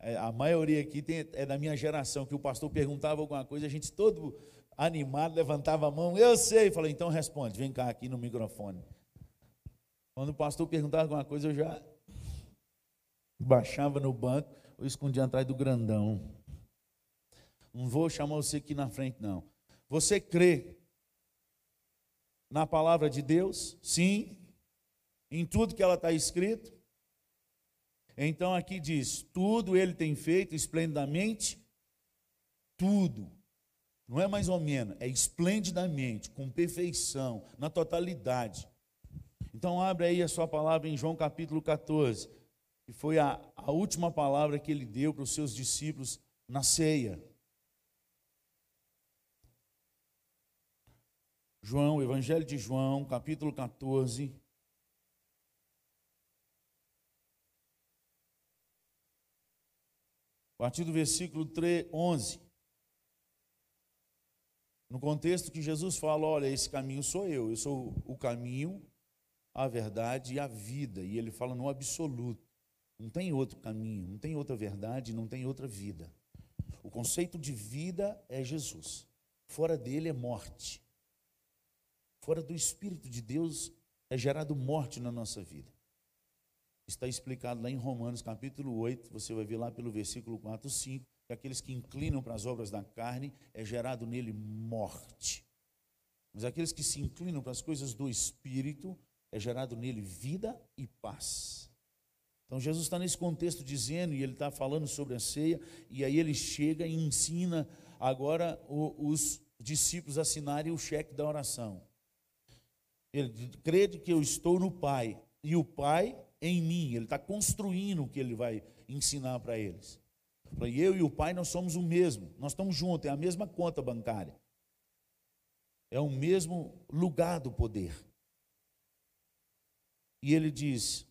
É, a maioria aqui tem, é da minha geração, que o pastor perguntava alguma coisa, a gente todo animado levantava a mão. Eu sei. Falei, então responde, vem cá aqui no microfone. Quando o pastor perguntava alguma coisa, eu já baixava no banco, ou escondia atrás do grandão. Não vou chamar você aqui na frente, não. Você crê na palavra de Deus? Sim. Em tudo que ela está escrito? Então aqui diz: tudo ele tem feito esplendidamente, tudo. Não é mais ou menos, é esplendidamente, com perfeição, na totalidade. Então abre aí a sua palavra em João capítulo 14, que foi a, a última palavra que ele deu para os seus discípulos na ceia. João, Evangelho de João, capítulo 14. A partir do versículo 3, 11. No contexto que Jesus fala: olha, esse caminho sou eu, eu sou o caminho, a verdade e a vida. E ele fala no absoluto. Não tem outro caminho, não tem outra verdade, não tem outra vida. O conceito de vida é Jesus. Fora dele é morte. Fora do Espírito de Deus é gerado morte na nossa vida. está explicado lá em Romanos capítulo 8, você vai ver lá pelo versículo 4, 5, que aqueles que inclinam para as obras da carne é gerado nele morte. Mas aqueles que se inclinam para as coisas do espírito é gerado nele vida e paz. Então Jesus está nesse contexto dizendo, e ele está falando sobre a ceia, e aí ele chega e ensina agora os discípulos a assinarem o cheque da oração. Ele crede que eu estou no Pai, e o Pai em mim. Ele está construindo o que ele vai ensinar para eles. Fala, Eu e o Pai, nós somos o mesmo, nós estamos juntos, é a mesma conta bancária. É o mesmo lugar do poder. E ele diz: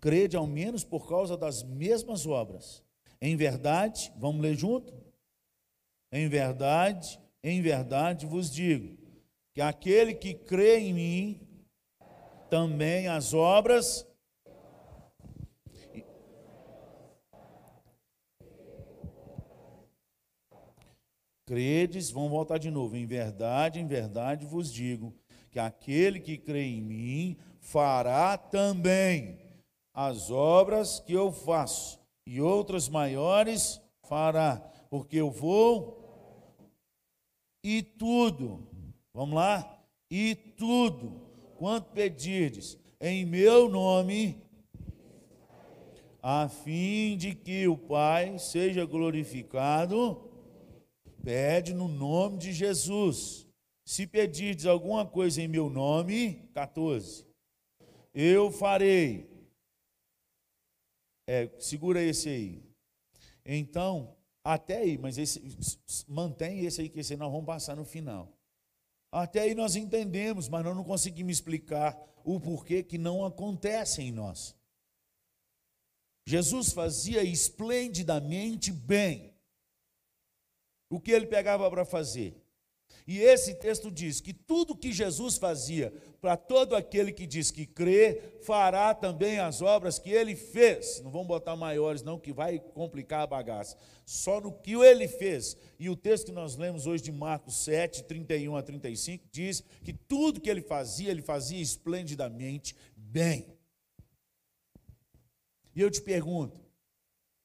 crede ao menos por causa das mesmas obras. Em verdade, vamos ler junto? Em verdade, em verdade vos digo, que aquele que crê em mim, também as obras. Credes, vamos voltar de novo. Em verdade, em verdade vos digo, que aquele que crê em mim fará também as obras que eu faço, e outras maiores fará, porque eu vou e tudo, vamos lá? E tudo, quanto pedirdes, em meu nome, a fim de que o Pai seja glorificado, pede no nome de Jesus. Se pedirdes alguma coisa em meu nome, 14, eu farei. É, segura esse aí. Então, até aí, mas esse, mantém esse aí, que esse aí nós vamos passar no final. Até aí nós entendemos, mas nós não conseguimos explicar o porquê que não acontece em nós. Jesus fazia esplendidamente bem o que ele pegava para fazer. E esse texto diz que tudo que Jesus fazia para todo aquele que diz que crê, fará também as obras que ele fez. Não vamos botar maiores, não, que vai complicar a bagaça. Só no que ele fez. E o texto que nós lemos hoje de Marcos 7, 31 a 35, diz que tudo que ele fazia, ele fazia esplendidamente bem. E eu te pergunto,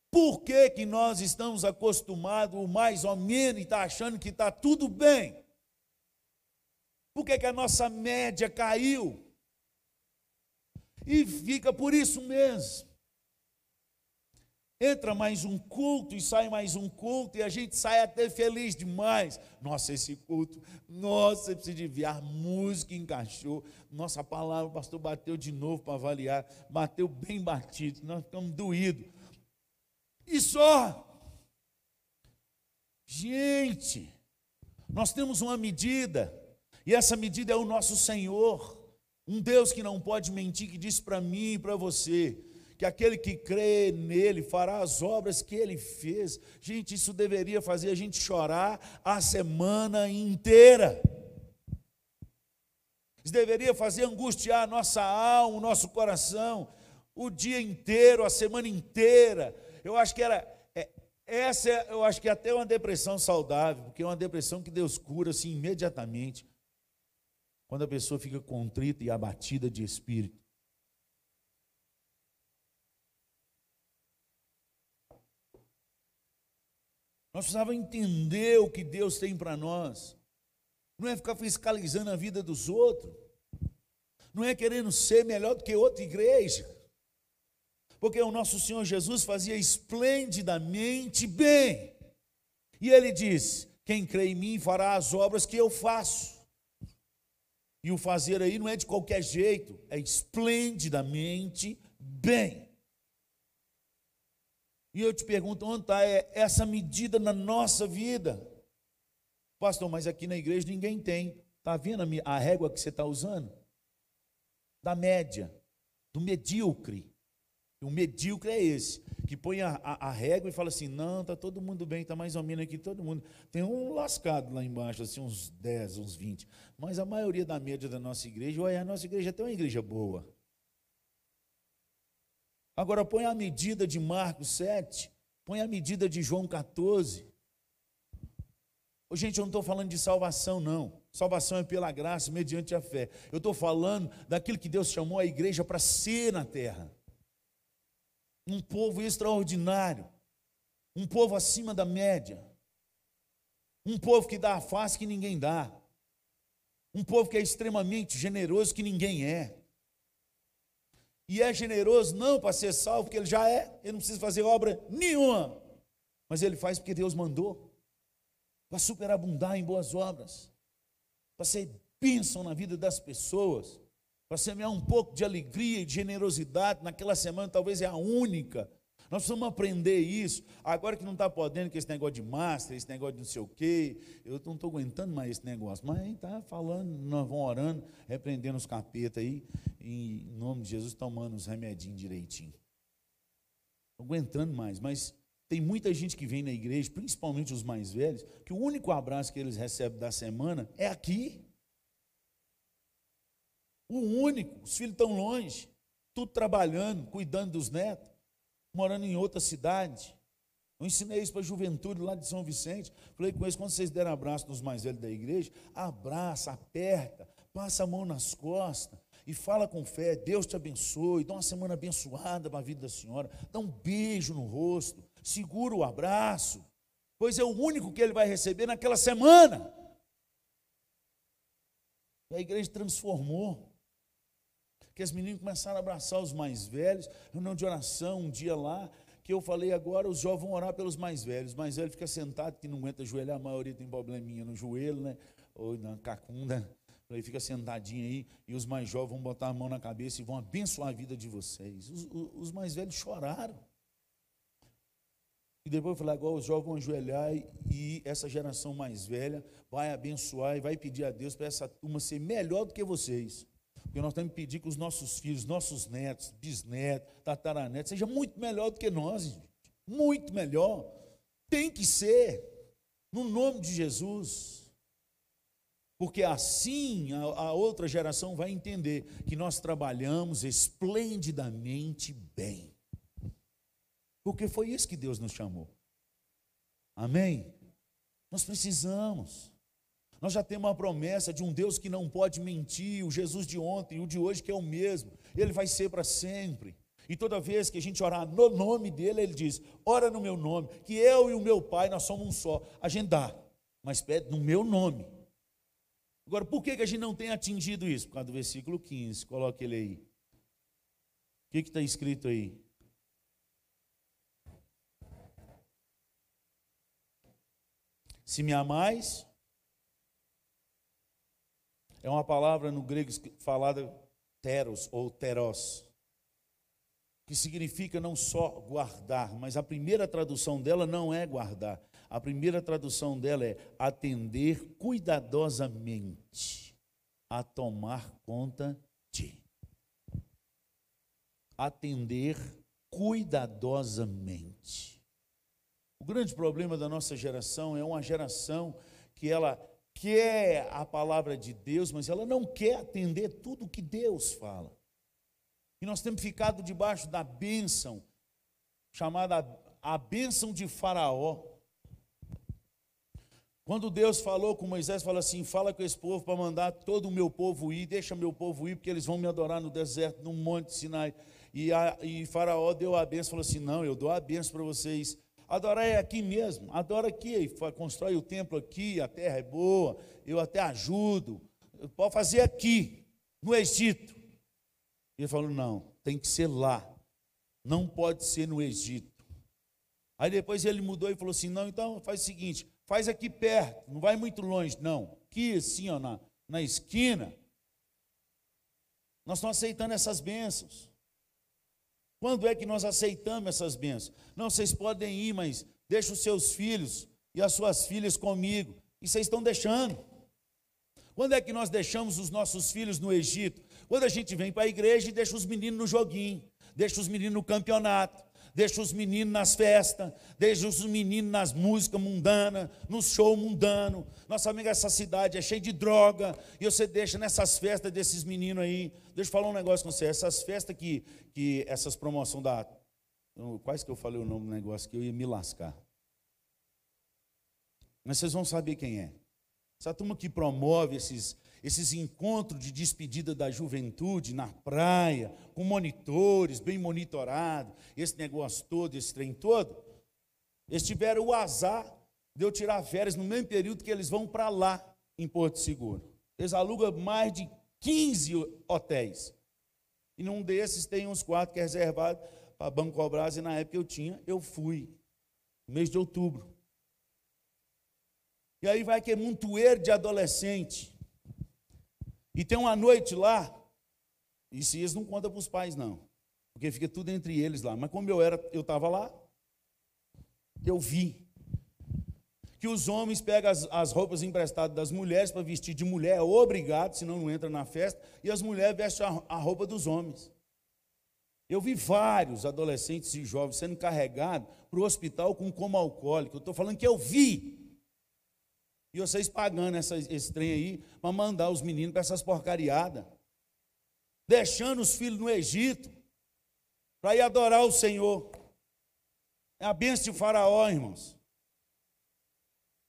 por que, que nós estamos acostumados, mais ou menos, e está achando que está tudo bem? Por que, que a nossa média caiu? E fica por isso mesmo. Entra mais um culto e sai mais um culto, e a gente sai até feliz demais. Nossa, esse culto, nossa, precisa de ver, a música encaixou. Nossa palavra, o pastor bateu de novo para avaliar, bateu bem batido, nós ficamos doídos. E só. Gente, nós temos uma medida, e essa medida é o nosso Senhor, um Deus que não pode mentir, que diz para mim e para você, que aquele que crê nele fará as obras que ele fez. Gente, isso deveria fazer a gente chorar a semana inteira. Isso deveria fazer angustiar a nossa alma, o nosso coração, o dia inteiro, a semana inteira. Eu acho que era. é, essa é, eu acho que é até uma depressão saudável, porque é uma depressão que Deus cura assim imediatamente. Quando a pessoa fica contrita e abatida de espírito. Nós precisávamos entender o que Deus tem para nós. Não é ficar fiscalizando a vida dos outros. Não é querendo ser melhor do que outra igreja. Porque o nosso Senhor Jesus fazia esplendidamente bem. E ele diz: Quem crê em mim fará as obras que eu faço. E o fazer aí não é de qualquer jeito, é esplendidamente bem. E eu te pergunto, onde está essa medida na nossa vida? Pastor, mas aqui na igreja ninguém tem. Está vendo a régua que você está usando? Da média, do medíocre. O medíocre é esse, que põe a, a, a régua e fala assim: não, está todo mundo bem, está mais ou menos aqui, todo mundo. Tem um lascado lá embaixo, assim, uns 10, uns 20. Mas a maioria da média da nossa igreja, olha, a nossa igreja até uma igreja boa. Agora põe a medida de Marcos 7, põe a medida de João 14. Ô, gente, eu não estou falando de salvação, não. Salvação é pela graça, mediante a fé. Eu estou falando daquilo que Deus chamou a igreja para ser na terra. Um povo extraordinário. Um povo acima da média. Um povo que dá a face que ninguém dá. Um povo que é extremamente generoso que ninguém é. E é generoso não para ser salvo, porque ele já é, ele não precisa fazer obra nenhuma. Mas ele faz porque Deus mandou. Para superabundar em boas obras. Para ser bênção na vida das pessoas. Para semear um pouco de alegria e de generosidade naquela semana, talvez é a única nós precisamos aprender isso. Agora que não está podendo com esse negócio de master, esse negócio de não sei o quê, eu não estou aguentando mais esse negócio. Mas está falando, nós vamos orando, repreendendo os capetas aí, em nome de Jesus, tomando os remedinhos direitinho. Não aguentando mais, mas tem muita gente que vem na igreja, principalmente os mais velhos, que o único abraço que eles recebem da semana é aqui. O único, os filhos estão longe, tudo trabalhando, cuidando dos netos morando em outra cidade. Eu ensinei isso para a juventude lá de São Vicente. Falei com eles, quando vocês deram abraço nos mais velhos da igreja, abraça, aperta, passa a mão nas costas e fala com fé, Deus te abençoe, dá uma semana abençoada para a vida da senhora, dá um beijo no rosto, segura o abraço, pois é o único que ele vai receber naquela semana. E a igreja transformou que as meninas começaram a abraçar os mais velhos, reunião de oração, um dia lá, que eu falei agora, os jovens vão orar pelos mais velhos, os mais velhos ficam sentados, que não aguenta ajoelhar, a maioria tem probleminha no joelho, né, ou na cacunda, aí fica sentadinho aí, e os mais jovens vão botar a mão na cabeça e vão abençoar a vida de vocês. Os, os, os mais velhos choraram. E depois eu falei, agora os jovens vão ajoelhar e essa geração mais velha vai abençoar e vai pedir a Deus para essa turma ser melhor do que vocês. Porque nós temos que pedir que os nossos filhos, nossos netos, bisnetos, tataranetos, seja muito melhor do que nós, gente. muito melhor. Tem que ser, no nome de Jesus. Porque assim a, a outra geração vai entender que nós trabalhamos esplendidamente bem. Porque foi isso que Deus nos chamou. Amém? Nós precisamos. Nós já temos uma promessa de um Deus que não pode mentir, o Jesus de ontem e o de hoje que é o mesmo. Ele vai ser para sempre. E toda vez que a gente orar no nome dele, ele diz: ora no meu nome, que eu e o meu Pai nós somos um só. A gente dá, mas pede no meu nome. Agora, por que, que a gente não tem atingido isso? Por causa do versículo 15, coloque ele aí. O que está escrito aí? Se me amais, é uma palavra no grego falada teros ou teros, que significa não só guardar, mas a primeira tradução dela não é guardar. A primeira tradução dela é atender cuidadosamente a tomar conta de. Atender cuidadosamente. O grande problema da nossa geração é uma geração que ela quer a palavra de Deus, mas ela não quer atender tudo o que Deus fala. E nós temos ficado debaixo da bênção, chamada a bênção de Faraó. Quando Deus falou com Moisés, falou assim: fala com esse povo para mandar todo o meu povo ir, deixa meu povo ir, porque eles vão me adorar no deserto, no monte Sinai. E, a, e Faraó deu a bênção, falou assim: não, eu dou a bênção para vocês Adorar é aqui mesmo, adora aqui, constrói o templo aqui, a terra é boa, eu até ajudo. Pode fazer aqui, no Egito. Ele falou: não, tem que ser lá, não pode ser no Egito. Aí depois ele mudou e falou assim: não, então faz o seguinte, faz aqui perto, não vai muito longe, não. Aqui assim, ó, na, na esquina. Nós estamos aceitando essas bênçãos. Quando é que nós aceitamos essas bênçãos? Não, vocês podem ir, mas deixa os seus filhos e as suas filhas comigo. E vocês estão deixando. Quando é que nós deixamos os nossos filhos no Egito? Quando a gente vem para a igreja e deixa os meninos no joguinho, deixa os meninos no campeonato, deixa os meninos nas festas, deixa os meninos nas músicas mundanas, no show mundano. Nossa amiga, essa cidade é cheia de droga, e você deixa nessas festas desses meninos aí. Deixa eu falar um negócio com você, essas festas que, que essas promoções da. Quase que eu falei o nome do negócio que eu ia me lascar. Mas vocês vão saber quem é. Essa turma que promove esses, esses encontros de despedida da juventude na praia, com monitores, bem monitorado, esse negócio todo, esse trem todo, eles tiveram o azar de eu tirar férias no mesmo período que eles vão para lá, em Porto Seguro. Eles alugam mais de 15 hotéis. E num desses tem uns quartos que é reservado para Banco Brás, e na época eu tinha, eu fui, no mês de outubro. E aí vai que é montoeiro de adolescente. E tem uma noite lá, e se eles não contam para os pais, não. Porque fica tudo entre eles lá. Mas como eu era, eu estava lá, eu vi que os homens pegam as, as roupas emprestadas das mulheres para vestir de mulher, é obrigado, senão não entra na festa, e as mulheres vestem a, a roupa dos homens. Eu vi vários adolescentes e jovens sendo carregados para o hospital com coma alcoólico. Eu estou falando que eu vi. E vocês pagando essa, esse trem aí para mandar os meninos para essas porcariadas. Deixando os filhos no Egito para ir adorar o Senhor. É a bênção de Faraó, irmãos.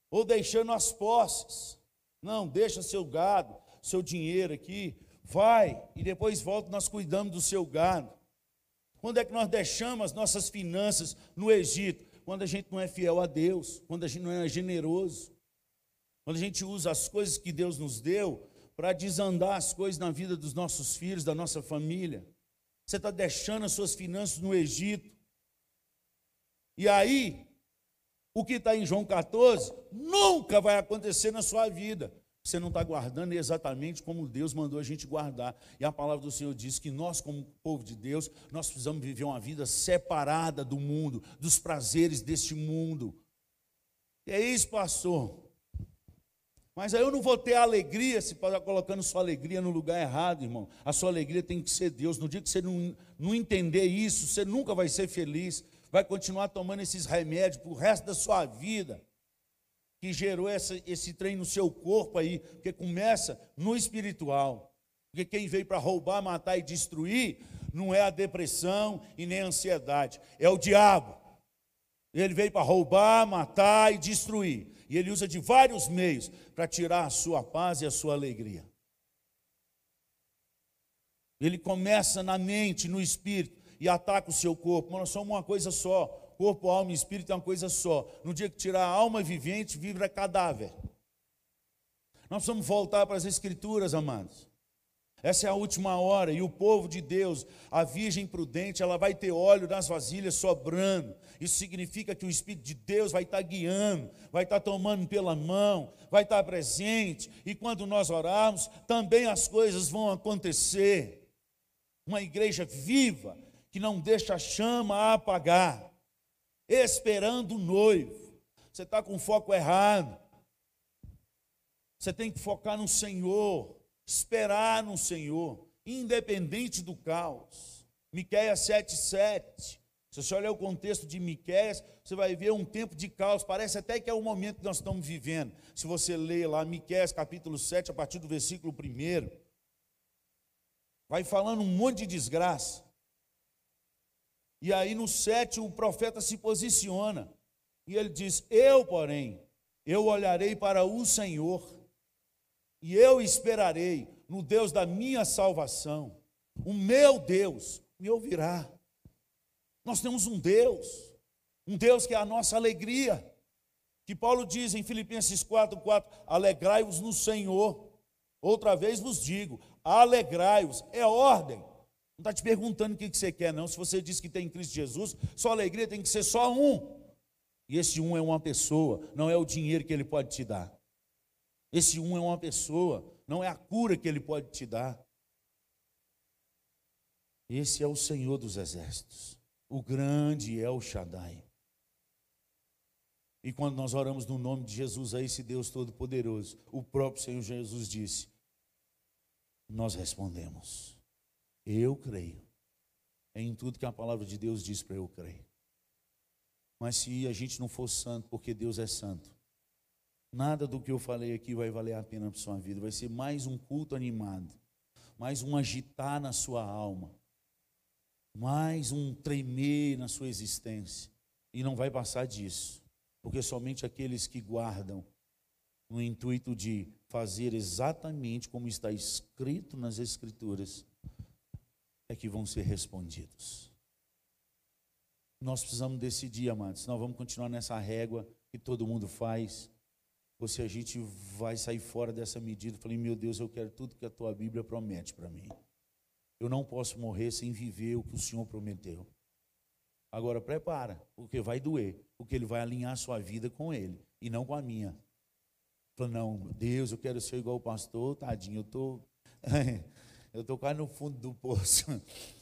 Ou deixando as posses. Não, deixa seu gado, seu dinheiro aqui. Vai e depois volta, nós cuidamos do seu gado. Quando é que nós deixamos as nossas finanças no Egito? Quando a gente não é fiel a Deus, quando a gente não é generoso, quando a gente usa as coisas que Deus nos deu para desandar as coisas na vida dos nossos filhos, da nossa família. Você está deixando as suas finanças no Egito. E aí, o que está em João 14 nunca vai acontecer na sua vida. Você não está guardando exatamente como Deus mandou a gente guardar. E a palavra do Senhor diz que nós, como povo de Deus, nós precisamos viver uma vida separada do mundo, dos prazeres deste mundo. E é isso, pastor. Mas aí eu não vou ter alegria se está colocando sua alegria no lugar errado, irmão. A sua alegria tem que ser Deus. No dia que você não, não entender isso, você nunca vai ser feliz. Vai continuar tomando esses remédios para o resto da sua vida que gerou essa, esse trem no seu corpo aí, porque começa no espiritual. Porque quem veio para roubar, matar e destruir não é a depressão e nem a ansiedade, é o diabo. Ele veio para roubar, matar e destruir. E ele usa de vários meios para tirar a sua paz e a sua alegria. Ele começa na mente, no espírito, e ataca o seu corpo. Mas nós somos uma coisa só. Corpo, alma e espírito é uma coisa só. No dia que tirar a alma vivente, vibra cadáver. Nós precisamos voltar para as Escrituras, amados. Essa é a última hora, e o povo de Deus, a virgem prudente, ela vai ter óleo nas vasilhas sobrando. Isso significa que o Espírito de Deus vai estar guiando, vai estar tomando pela mão, vai estar presente, e quando nós orarmos, também as coisas vão acontecer. Uma igreja viva, que não deixa a chama apagar esperando o noivo. Você está com foco errado. Você tem que focar no Senhor, esperar no Senhor, independente do caos. Miqueias 7,7. Se você olhar o contexto de Miqueias, você vai ver um tempo de caos. Parece até que é o momento que nós estamos vivendo. Se você ler lá Miqueias capítulo 7, a partir do versículo 1, vai falando um monte de desgraça. E aí no 7 o profeta se posiciona. E ele diz: Eu, porém, eu olharei para o Senhor, e eu esperarei no Deus da minha salvação. O meu Deus me ouvirá. Nós temos um Deus, um Deus que é a nossa alegria. Que Paulo diz em Filipenses 4:4, alegrai-vos no Senhor. Outra vez vos digo, alegrai-vos, é ordem. Não está te perguntando o que você quer, não. Se você diz que tem Cristo Jesus, sua alegria tem que ser só um. E esse um é uma pessoa, não é o dinheiro que ele pode te dar. Esse um é uma pessoa, não é a cura que ele pode te dar. Esse é o Senhor dos exércitos, o grande El Shaddai. E quando nós oramos no nome de Jesus a esse Deus Todo-Poderoso, o próprio Senhor Jesus disse: Nós respondemos. Eu creio em tudo que a palavra de Deus diz para eu crer. Mas se a gente não for santo, porque Deus é santo, nada do que eu falei aqui vai valer a pena para sua vida. Vai ser mais um culto animado, mais um agitar na sua alma, mais um tremer na sua existência. E não vai passar disso, porque somente aqueles que guardam no intuito de fazer exatamente como está escrito nas Escrituras, é que vão ser respondidos. Nós precisamos decidir, amados, nós vamos continuar nessa régua que todo mundo faz, ou se a gente vai sair fora dessa medida. Falei, meu Deus, eu quero tudo que a tua Bíblia promete para mim. Eu não posso morrer sem viver o que o Senhor prometeu. Agora prepara, porque vai doer, porque ele vai alinhar a sua vida com ele e não com a minha. Falou, não, Deus, eu quero ser igual o pastor, tadinho, eu tô, eu tô quase no fundo do poço,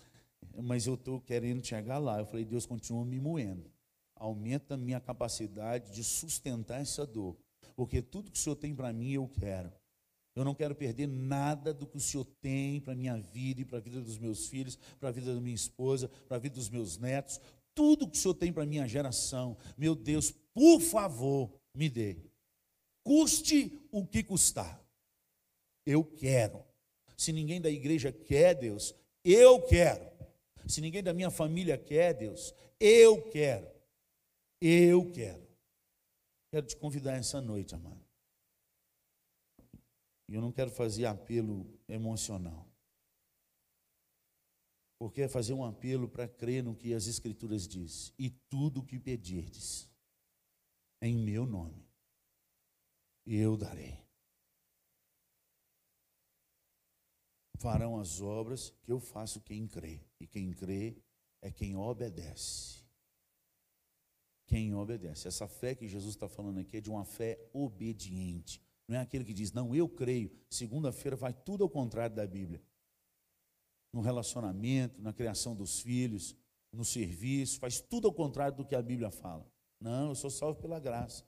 mas eu tô querendo chegar lá. Eu falei, Deus continua me moendo, aumenta a minha capacidade de sustentar essa dor, porque tudo que o Senhor tem para mim eu quero. Eu não quero perder nada do que o Senhor tem para a minha vida e para a vida dos meus filhos, para a vida da minha esposa, para a vida dos meus netos. Tudo que o Senhor tem para a minha geração. Meu Deus, por favor, me dê. Custe o que custar. Eu quero. Se ninguém da igreja quer, Deus, eu quero. Se ninguém da minha família quer, Deus, eu quero. Eu quero. Quero te convidar essa noite, amado. E eu não quero fazer apelo emocional. Porque é fazer um apelo para crer no que as Escrituras diz. E tudo o que pedirdes, em meu nome, eu darei. Farão as obras que eu faço quem crê. E quem crê é quem obedece. Quem obedece. Essa fé que Jesus está falando aqui é de uma fé obediente. Não é aquele que diz, não, eu creio. Segunda-feira vai tudo ao contrário da Bíblia. No relacionamento, na criação dos filhos, no serviço, faz tudo ao contrário do que a Bíblia fala. Não, eu sou salvo pela graça.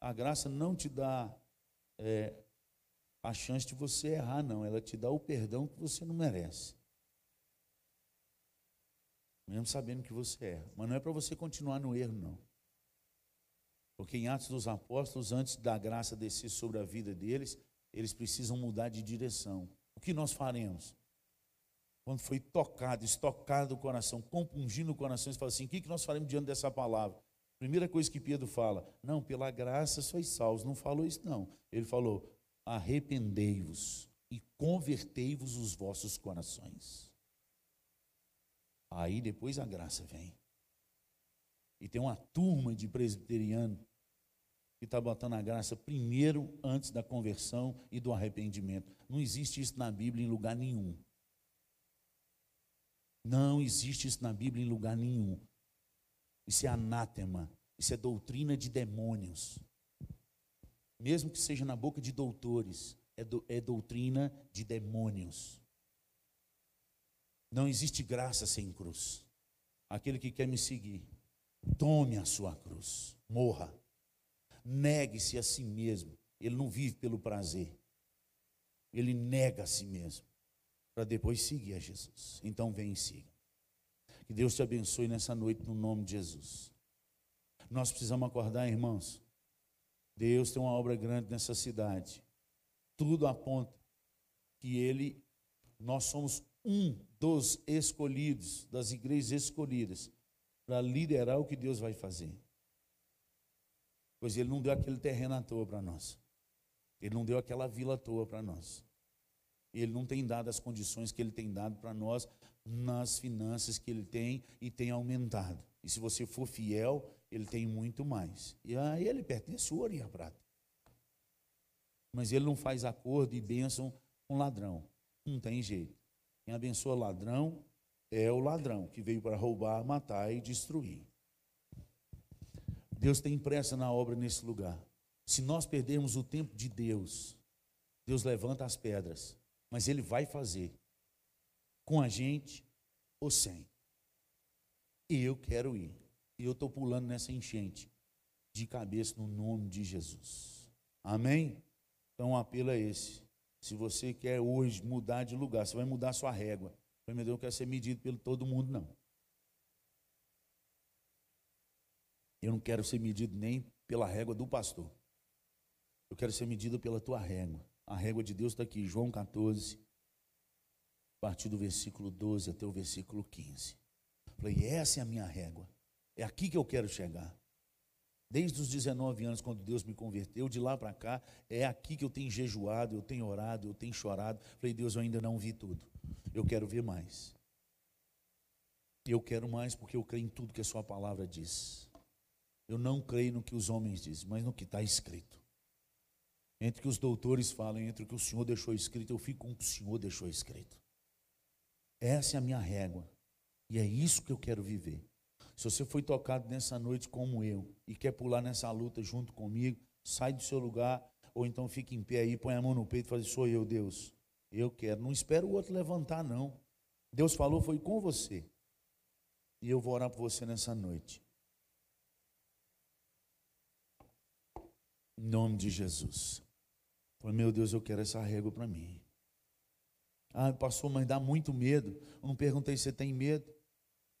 A graça não te dá é, a chance de você errar, não. Ela te dá o perdão que você não merece. Mesmo sabendo que você erra. Mas não é para você continuar no erro, não. Porque em Atos dos Apóstolos, antes da graça descer sobre a vida deles, eles precisam mudar de direção. O que nós faremos? Quando foi tocado, estocado o coração, compungindo o coração, eles falam assim: o que nós faremos diante dessa palavra? Primeira coisa que Pedro fala: não, pela graça sois salvos. Não falou isso, não. Ele falou: arrependei-vos e convertei-vos os vossos corações. Aí depois a graça vem. E tem uma turma de presbiteriano que está botando a graça primeiro antes da conversão e do arrependimento. Não existe isso na Bíblia em lugar nenhum. Não existe isso na Bíblia em lugar nenhum. Isso é anátema. Isso é doutrina de demônios. Mesmo que seja na boca de doutores, é, do, é doutrina de demônios. Não existe graça sem cruz. Aquele que quer me seguir, tome a sua cruz, morra. Negue-se a si mesmo. Ele não vive pelo prazer. Ele nega a si mesmo para depois seguir a Jesus. Então vem e siga. Que Deus te abençoe nessa noite no nome de Jesus. Nós precisamos acordar, irmãos. Deus tem uma obra grande nessa cidade. Tudo aponta que ele nós somos um dos escolhidos, das igrejas escolhidas para liderar o que Deus vai fazer. Pois ele não deu aquele terreno à toa para nós. Ele não deu aquela vila à toa para nós. Ele não tem dado as condições que ele tem dado para nós nas finanças que ele tem e tem aumentado. E se você for fiel, ele tem muito mais. E a ele pertence o ouro e a prata. Mas ele não faz acordo e bênção com ladrão. Não tem jeito. Quem abençoa ladrão é o ladrão que veio para roubar, matar e destruir. Deus tem pressa na obra nesse lugar. Se nós perdermos o tempo de Deus, Deus levanta as pedras, mas Ele vai fazer com a gente ou sem. E eu quero ir. E eu estou pulando nessa enchente de cabeça no nome de Jesus. Amém? Então o apelo é esse. Se você quer hoje mudar de lugar, você vai mudar sua régua. Meu Deus, não quero ser medido pelo todo mundo, não. Eu não quero ser medido nem pela régua do pastor. Eu quero ser medido pela tua régua. A régua de Deus está aqui, João 14, a partir do versículo 12 até o versículo 15. Falei, essa é a minha régua. É aqui que eu quero chegar. Desde os 19 anos, quando Deus me converteu, de lá para cá, é aqui que eu tenho jejuado, eu tenho orado, eu tenho chorado. Falei, Deus, eu ainda não vi tudo. Eu quero ver mais. Eu quero mais porque eu creio em tudo que a Sua palavra diz. Eu não creio no que os homens dizem, mas no que está escrito. Entre o que os doutores falam, entre o que o Senhor deixou escrito, eu fico com o que o Senhor deixou escrito. Essa é a minha régua. E é isso que eu quero viver. Se você foi tocado nessa noite como eu e quer pular nessa luta junto comigo, sai do seu lugar ou então fique em pé aí, põe a mão no peito e fala: Sou eu, Deus. Eu quero. Não espero o outro levantar, não. Deus falou, foi com você. E eu vou orar por você nessa noite. Em nome de Jesus. Falei, meu Deus, eu quero essa régua para mim. Ah, pastor, mas dá muito medo. Eu não perguntei se você tem medo.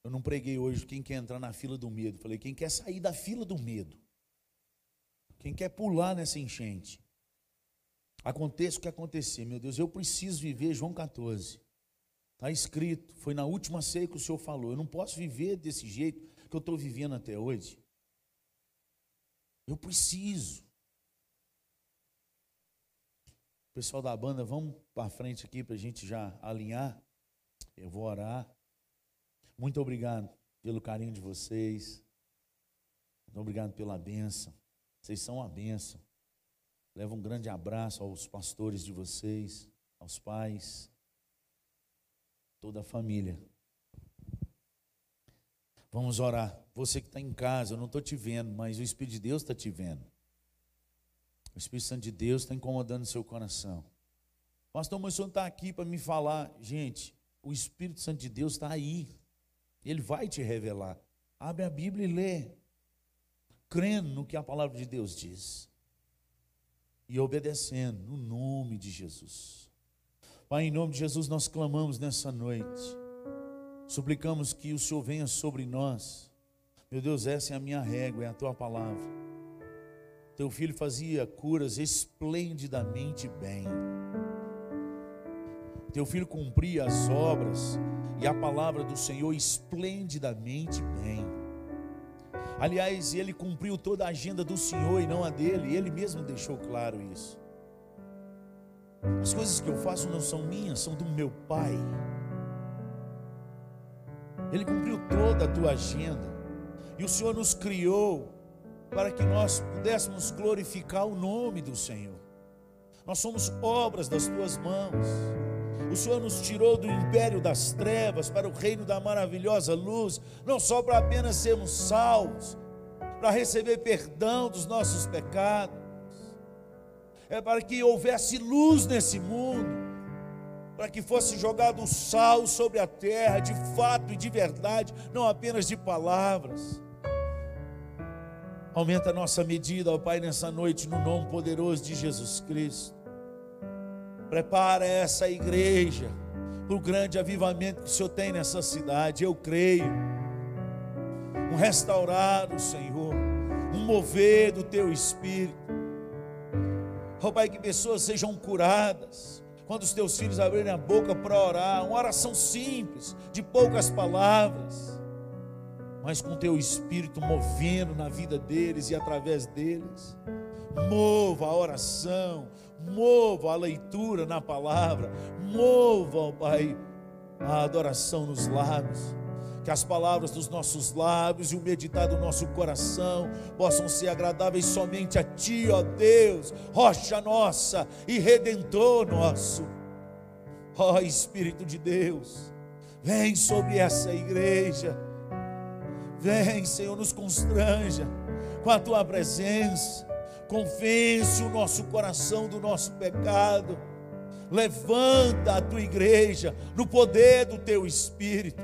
Eu não preguei hoje quem quer entrar na fila do medo. Falei, quem quer sair da fila do medo? Quem quer pular nessa enchente? Aconteça o que acontecer, meu Deus, eu preciso viver João 14. Está escrito, foi na última ceia que o Senhor falou. Eu não posso viver desse jeito que eu estou vivendo até hoje. Eu preciso. Pessoal da banda, vamos para frente aqui para a gente já alinhar. Eu vou orar. Muito obrigado pelo carinho de vocês. Muito obrigado pela benção. Vocês são uma benção. Levo um grande abraço aos pastores de vocês, aos pais, toda a família. Vamos orar. Você que está em casa, eu não estou te vendo, mas o Espírito de Deus está te vendo. O Espírito Santo de Deus está incomodando seu coração. Pastor, mas o senhor está aqui para me falar. Gente, o Espírito Santo de Deus está aí. Ele vai te revelar. Abre a Bíblia e lê. Crendo no que a palavra de Deus diz. E obedecendo, no nome de Jesus. Pai, em nome de Jesus, nós clamamos nessa noite. Suplicamos que o Senhor venha sobre nós. Meu Deus, essa é a minha régua, é a tua palavra. Teu filho fazia curas esplendidamente bem. Teu filho cumpria as obras e a palavra do Senhor esplendidamente bem. Aliás, ele cumpriu toda a agenda do Senhor e não a dele, ele mesmo deixou claro isso. As coisas que eu faço não são minhas, são do meu Pai. Ele cumpriu toda a tua agenda. E o Senhor nos criou para que nós pudéssemos glorificar o nome do Senhor. Nós somos obras das tuas mãos. O Senhor nos tirou do império das trevas para o reino da maravilhosa luz, não só para apenas sermos salvos, para receber perdão dos nossos pecados, é para que houvesse luz nesse mundo, para que fosse jogado o sal sobre a terra, de fato e de verdade, não apenas de palavras. Aumenta a nossa medida, ó Pai, nessa noite, no nome poderoso de Jesus Cristo. Prepara essa igreja para o grande avivamento que o Senhor tem nessa cidade. Eu creio. Um restaurar o Senhor, um mover do teu espírito. Ó Pai, que pessoas sejam curadas. Quando os teus filhos abrirem a boca para orar, uma oração simples, de poucas palavras mas com teu espírito movendo na vida deles e através deles. Mova a oração, mova a leitura na palavra, mova, ó Pai, a adoração nos lábios. Que as palavras dos nossos lábios e o meditar do nosso coração possam ser agradáveis somente a Ti, ó Deus, rocha nossa e redentor nosso. Ó Espírito de Deus, vem sobre essa igreja Vem, Senhor, nos constranja com a tua presença. Convence o nosso coração do nosso pecado. Levanta a tua igreja no poder do teu espírito.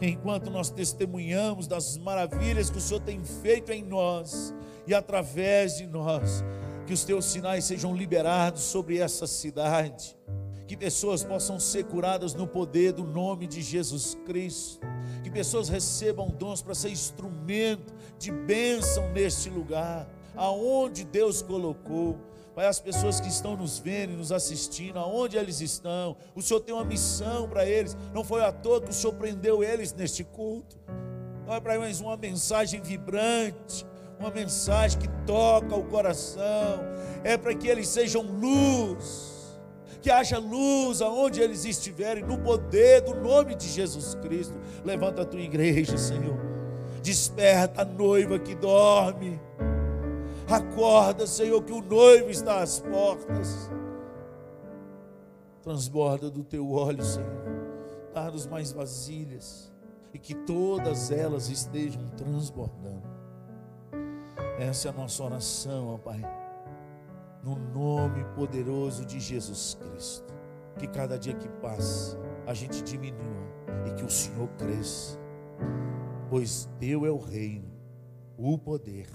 Enquanto nós testemunhamos das maravilhas que o Senhor tem feito em nós e através de nós, que os teus sinais sejam liberados sobre essa cidade que pessoas possam ser curadas no poder do nome de Jesus Cristo, pessoas recebam dons para ser instrumento de bênção neste lugar, aonde Deus colocou. Pai, as pessoas que estão nos vendo nos assistindo, aonde eles estão, o Senhor tem uma missão para eles, não foi à toa que o Senhor prendeu eles neste culto. Ó Pai, mas uma mensagem vibrante, uma mensagem que toca o coração, é para que eles sejam luz, que haja luz aonde eles estiverem, no poder do nome de Jesus Cristo. Levanta a tua igreja, Senhor. Desperta a noiva que dorme. Acorda, Senhor, que o noivo está às portas. Transborda do teu óleo, Senhor. Dá-nos mais vasilhas e que todas elas estejam transbordando. Essa é a nossa oração, ó Pai. No nome poderoso de Jesus Cristo. Que cada dia que passa, a gente diminua e que o Senhor cresça. Pois Teu é o reino, o poder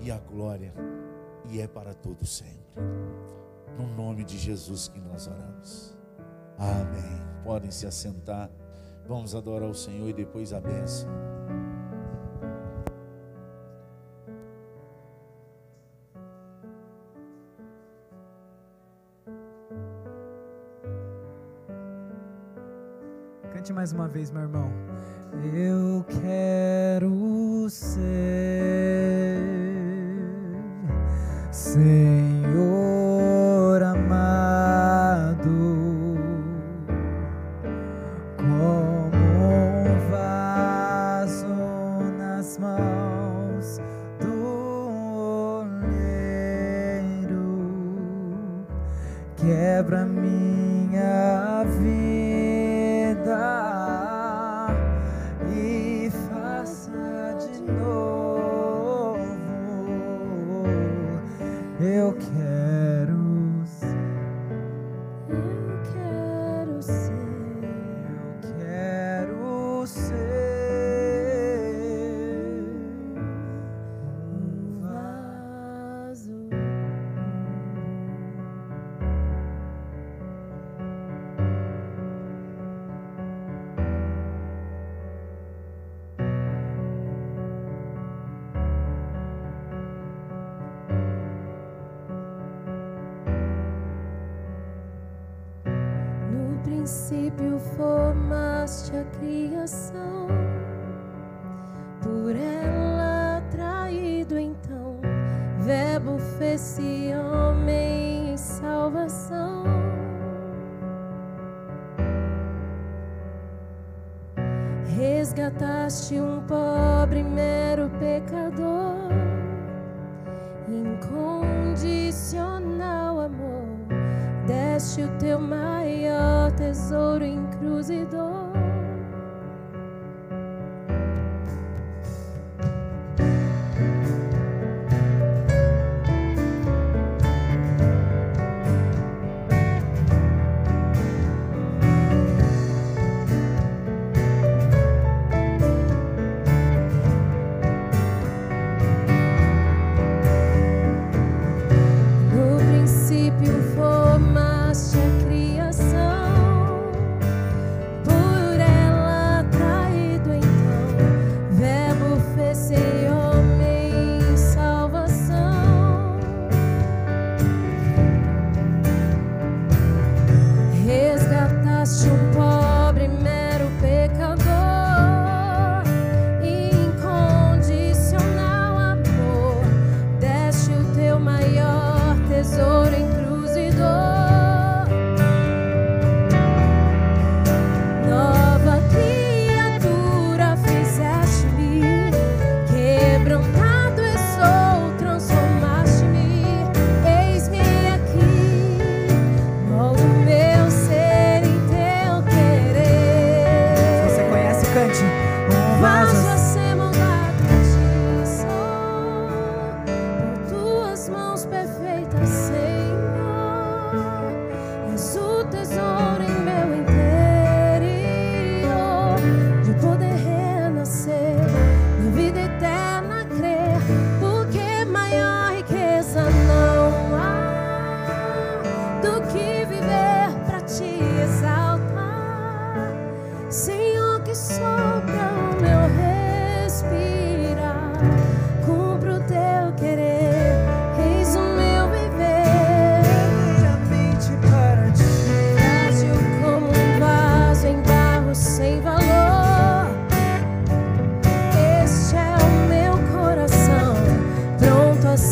e a glória, e é para todo sempre. No nome de Jesus que nós oramos. Amém. Podem se assentar. Vamos adorar o Senhor e depois a bênção. Mais uma vez, meu irmão. Eu quero ser Senhor amado, como um vaso nas mãos do oleiro quebra princípio formaste a criação, por ela atraído então, Verbo fez-se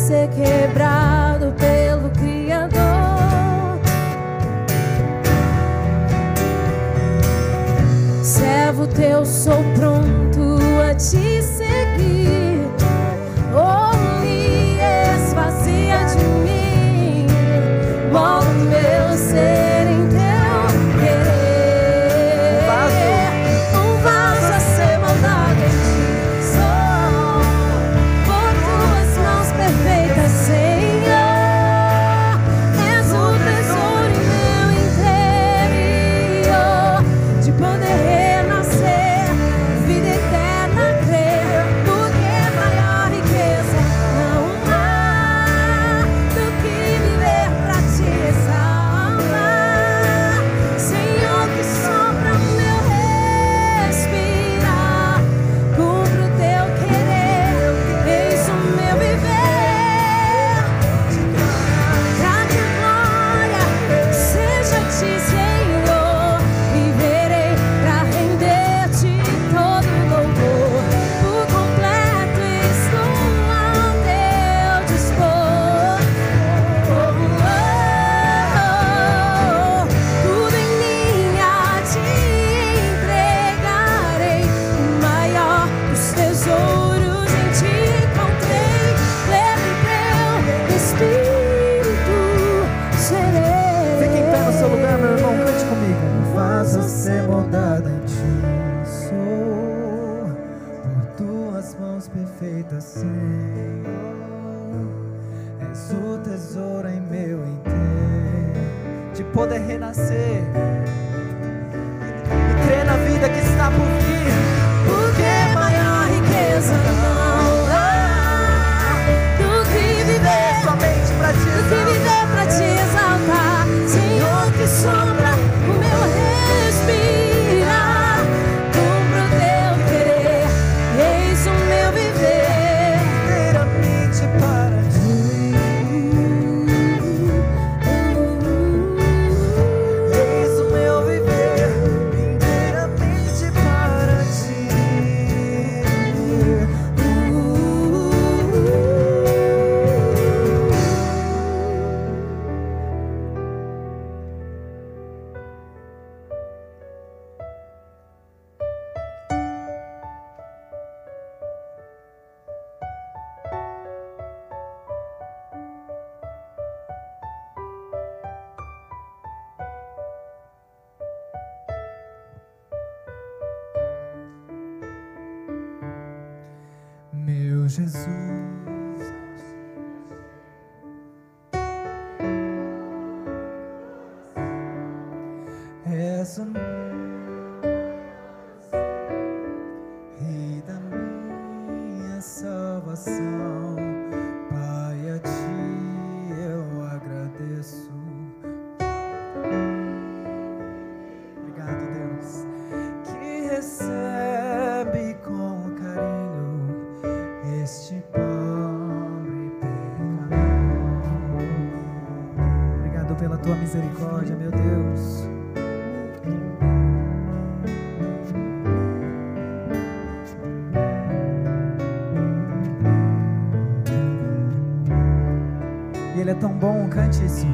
ser quebrado pelo Criador. Servo teu, sou pronto a ti. nascer. Jesus. noite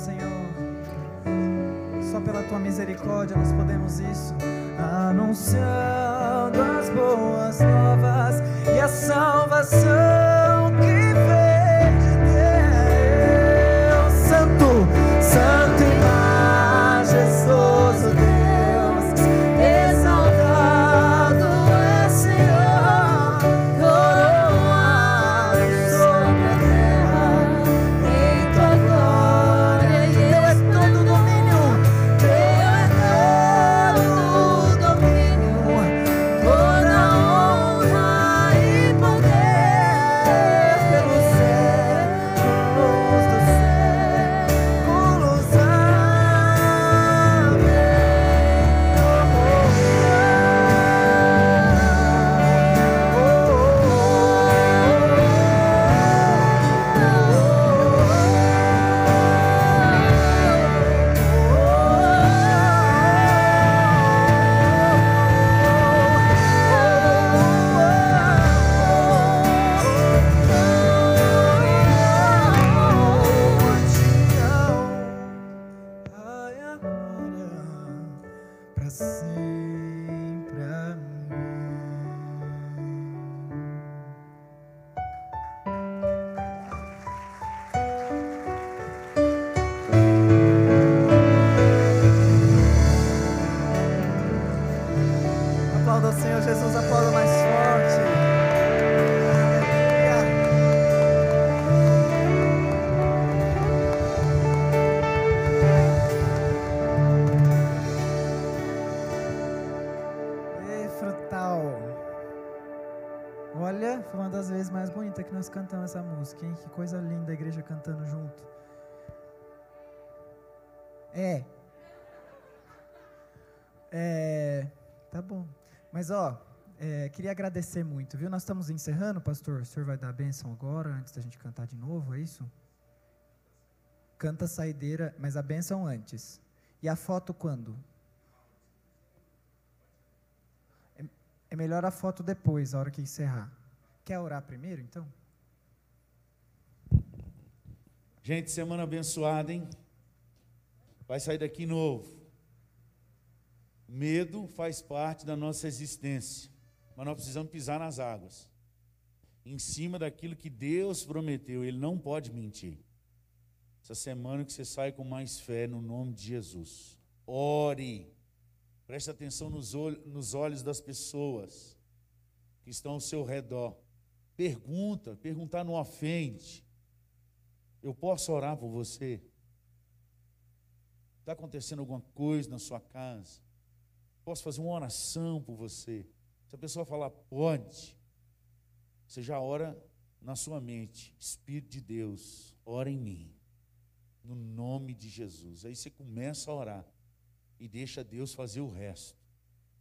Senhor. Só pela tua misericórdia nós podemos isso. Anunciando as boas novas e a salvação cantamos essa música, hein? Que coisa linda a igreja cantando junto. É. É. Tá bom. Mas, ó, é, queria agradecer muito, viu? Nós estamos encerrando, pastor. O senhor vai dar a bênção agora, antes da gente cantar de novo, é isso? Canta a saideira, mas a bênção antes. E a foto quando? É melhor a foto depois, a hora que encerrar. Quer orar primeiro, então? Gente, semana abençoada, hein? Vai sair daqui novo. Medo faz parte da nossa existência, mas nós precisamos pisar nas águas. Em cima daquilo que Deus prometeu, Ele não pode mentir. Essa semana que você sai com mais fé no nome de Jesus. Ore. Preste atenção nos, olh nos olhos das pessoas que estão ao seu redor. Pergunta, perguntar não ofende. Eu posso orar por você? Está acontecendo alguma coisa na sua casa? Posso fazer uma oração por você? Se a pessoa falar, pode, você já ora na sua mente, Espírito de Deus, ora em mim, no nome de Jesus. Aí você começa a orar e deixa Deus fazer o resto.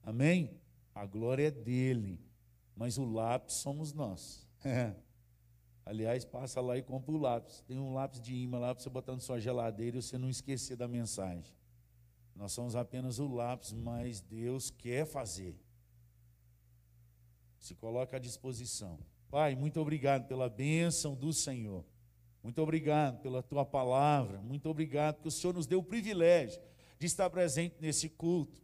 Amém? A glória é dele, mas o lápis somos nós. Aliás, passa lá e compra o lápis. Tem um lápis de imã lá para você botar na sua geladeira e você não esquecer da mensagem. Nós somos apenas o lápis, mas Deus quer fazer. Se coloca à disposição. Pai, muito obrigado pela bênção do Senhor. Muito obrigado pela tua palavra. Muito obrigado porque o Senhor nos deu o privilégio de estar presente nesse culto.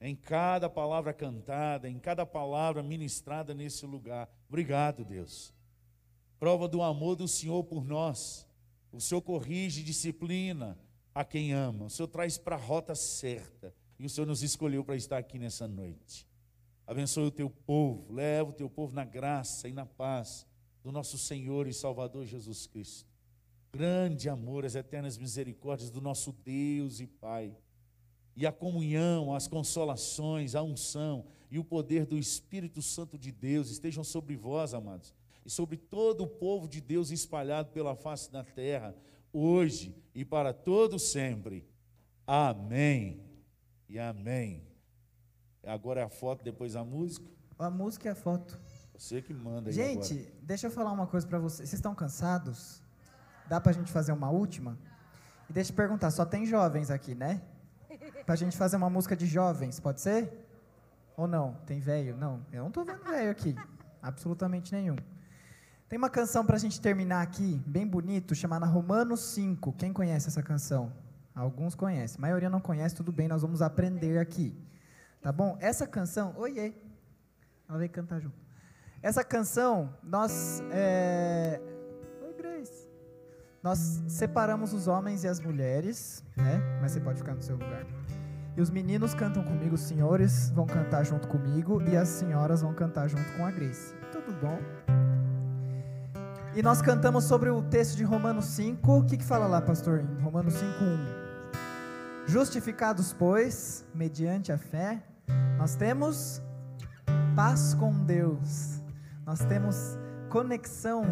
Em cada palavra cantada, em cada palavra ministrada nesse lugar. Obrigado, Deus. Prova do amor do Senhor por nós. O Senhor corrige, disciplina a quem ama. O Senhor traz para a rota certa. E o Senhor nos escolheu para estar aqui nessa noite. Abençoe o teu povo, leva o teu povo na graça e na paz do nosso Senhor e Salvador Jesus Cristo. Grande amor, as eternas misericórdias do nosso Deus e Pai. E a comunhão, as consolações, a unção e o poder do Espírito Santo de Deus estejam sobre vós, amados, e sobre todo o povo de Deus espalhado pela face da terra, hoje e para todo sempre. Amém. E amém. Agora é a foto, depois a música. A música e a foto. Você que manda aí Gente, agora. deixa eu falar uma coisa pra vocês. Vocês estão cansados? Dá pra gente fazer uma última? E deixa eu perguntar, só tem jovens aqui, né? Pra gente fazer uma música de jovens, pode ser? Ou não? Tem velho? Não, eu não tô vendo velho aqui. Absolutamente nenhum. Tem uma canção pra gente terminar aqui, bem bonito, chamada Romanos 5. Quem conhece essa canção? Alguns conhecem. A maioria não conhece, tudo bem, nós vamos aprender aqui. Tá bom? Essa canção. Oiê! Ela veio cantar junto. Essa canção, nós. É... Oi, Grace. Nós separamos os homens e as mulheres, né? Mas você pode ficar no seu lugar. E os meninos cantam comigo, os senhores vão cantar junto comigo e as senhoras vão cantar junto com a Grace. Tudo bom? E nós cantamos sobre o texto de Romanos 5. O que, que fala lá, pastor? Romanos 5, 1. Justificados, pois, mediante a fé, nós temos paz com Deus. Nós temos conexão,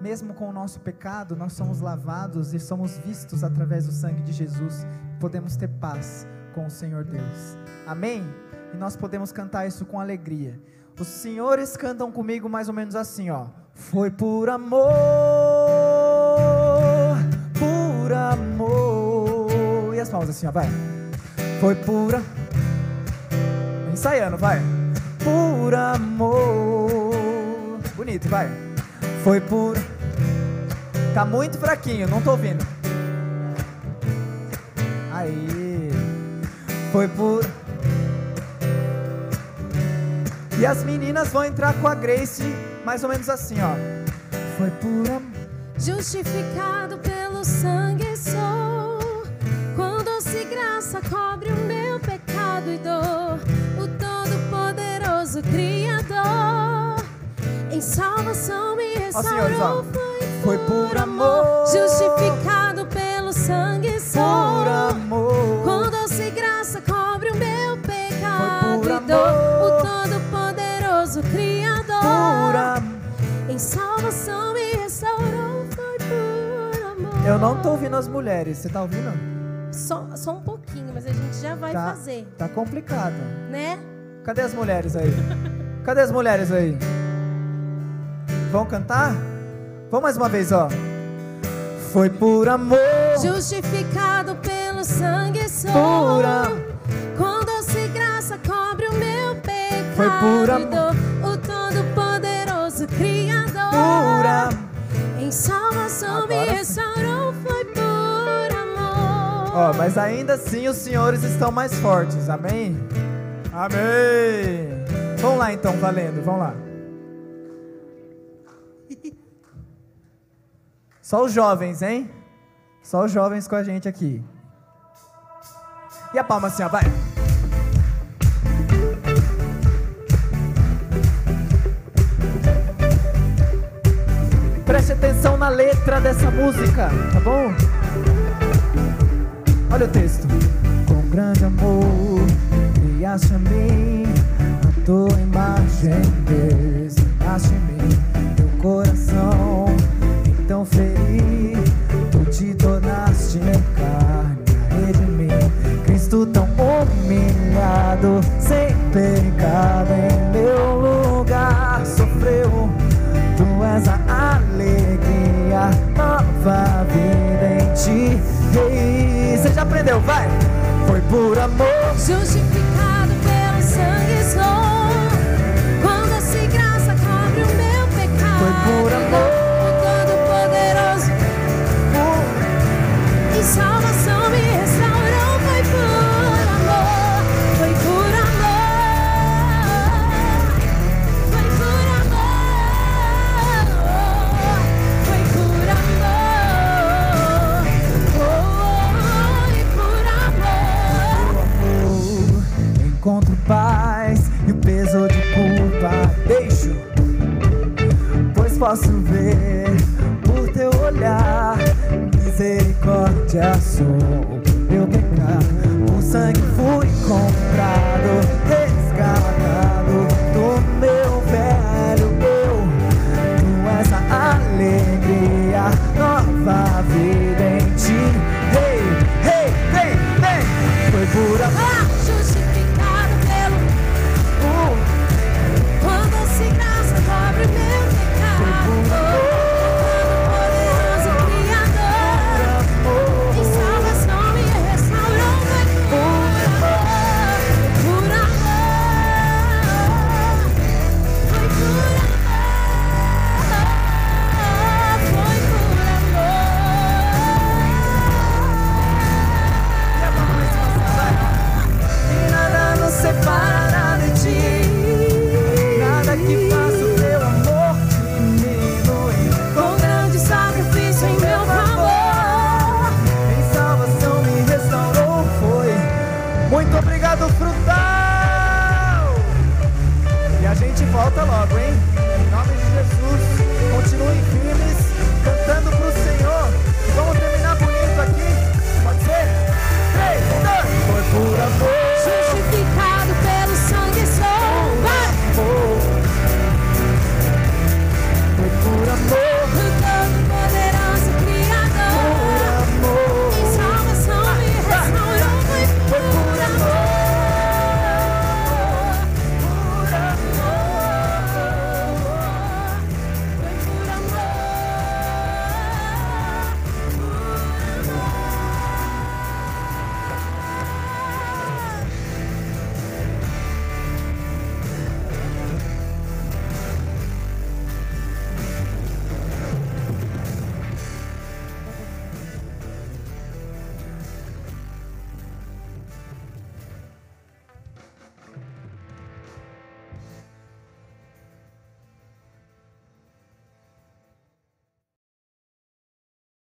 mesmo com o nosso pecado, nós somos lavados e somos vistos através do sangue de Jesus. Podemos ter paz com o Senhor Deus. Amém? E nós podemos cantar isso com alegria. Os senhores cantam comigo mais ou menos assim, ó. Foi por amor, por amor. E as palmas assim, ó, vai. Foi amor. Ensaiando, vai. Por amor. Bonito, vai. Foi por. Tá muito fraquinho, não tô ouvindo. Aí. Foi por. E as meninas vão entrar com a Grace, mais ou menos assim, ó. Foi por amor. Justificado pelo sangue sou, com doce graça cobre o meu pecado e dor. O Todo-Poderoso Criador, em salvação me senhores, ó. restaurou. Foi por amor. Justificado pelo sangue sou, Por amor. com doce graça cobre o meu pecado por e dor. amor. O Todo-Poderoso Criador. Em salvação me restaurou, foi por amor. Eu não tô ouvindo as mulheres, você tá ouvindo? Só, só um pouquinho, mas a gente já vai tá, fazer, Tá complicado. né? Cadê as mulheres aí? Cadê as mulheres aí? Vão cantar? Vamos mais uma vez, ó. Foi por amor. Justificado pelo sangue am- Com doce graça cobre o meu pecado. Foi por amor. Todo-Poderoso Criador. Em salvação me Agora sim. restaurou, foi por amor. Ó, mas ainda assim os senhores estão mais fortes, amém? Amém! Vamos lá então, valendo, vamos lá. Só os jovens, hein? Só os jovens com a gente aqui. E a palma assim, ó, vai. Preste atenção na letra dessa música, tá bom? Olha o texto. Com grande amor, criaste a mim, a tua imagem, desenhaste em mim, teu coração, então feri, tu te tornaste carne, a redimir. Cristo tão humilhado, sem pecado em nova vida em ti. Ei, Você já aprendeu, vai! Foi por amor.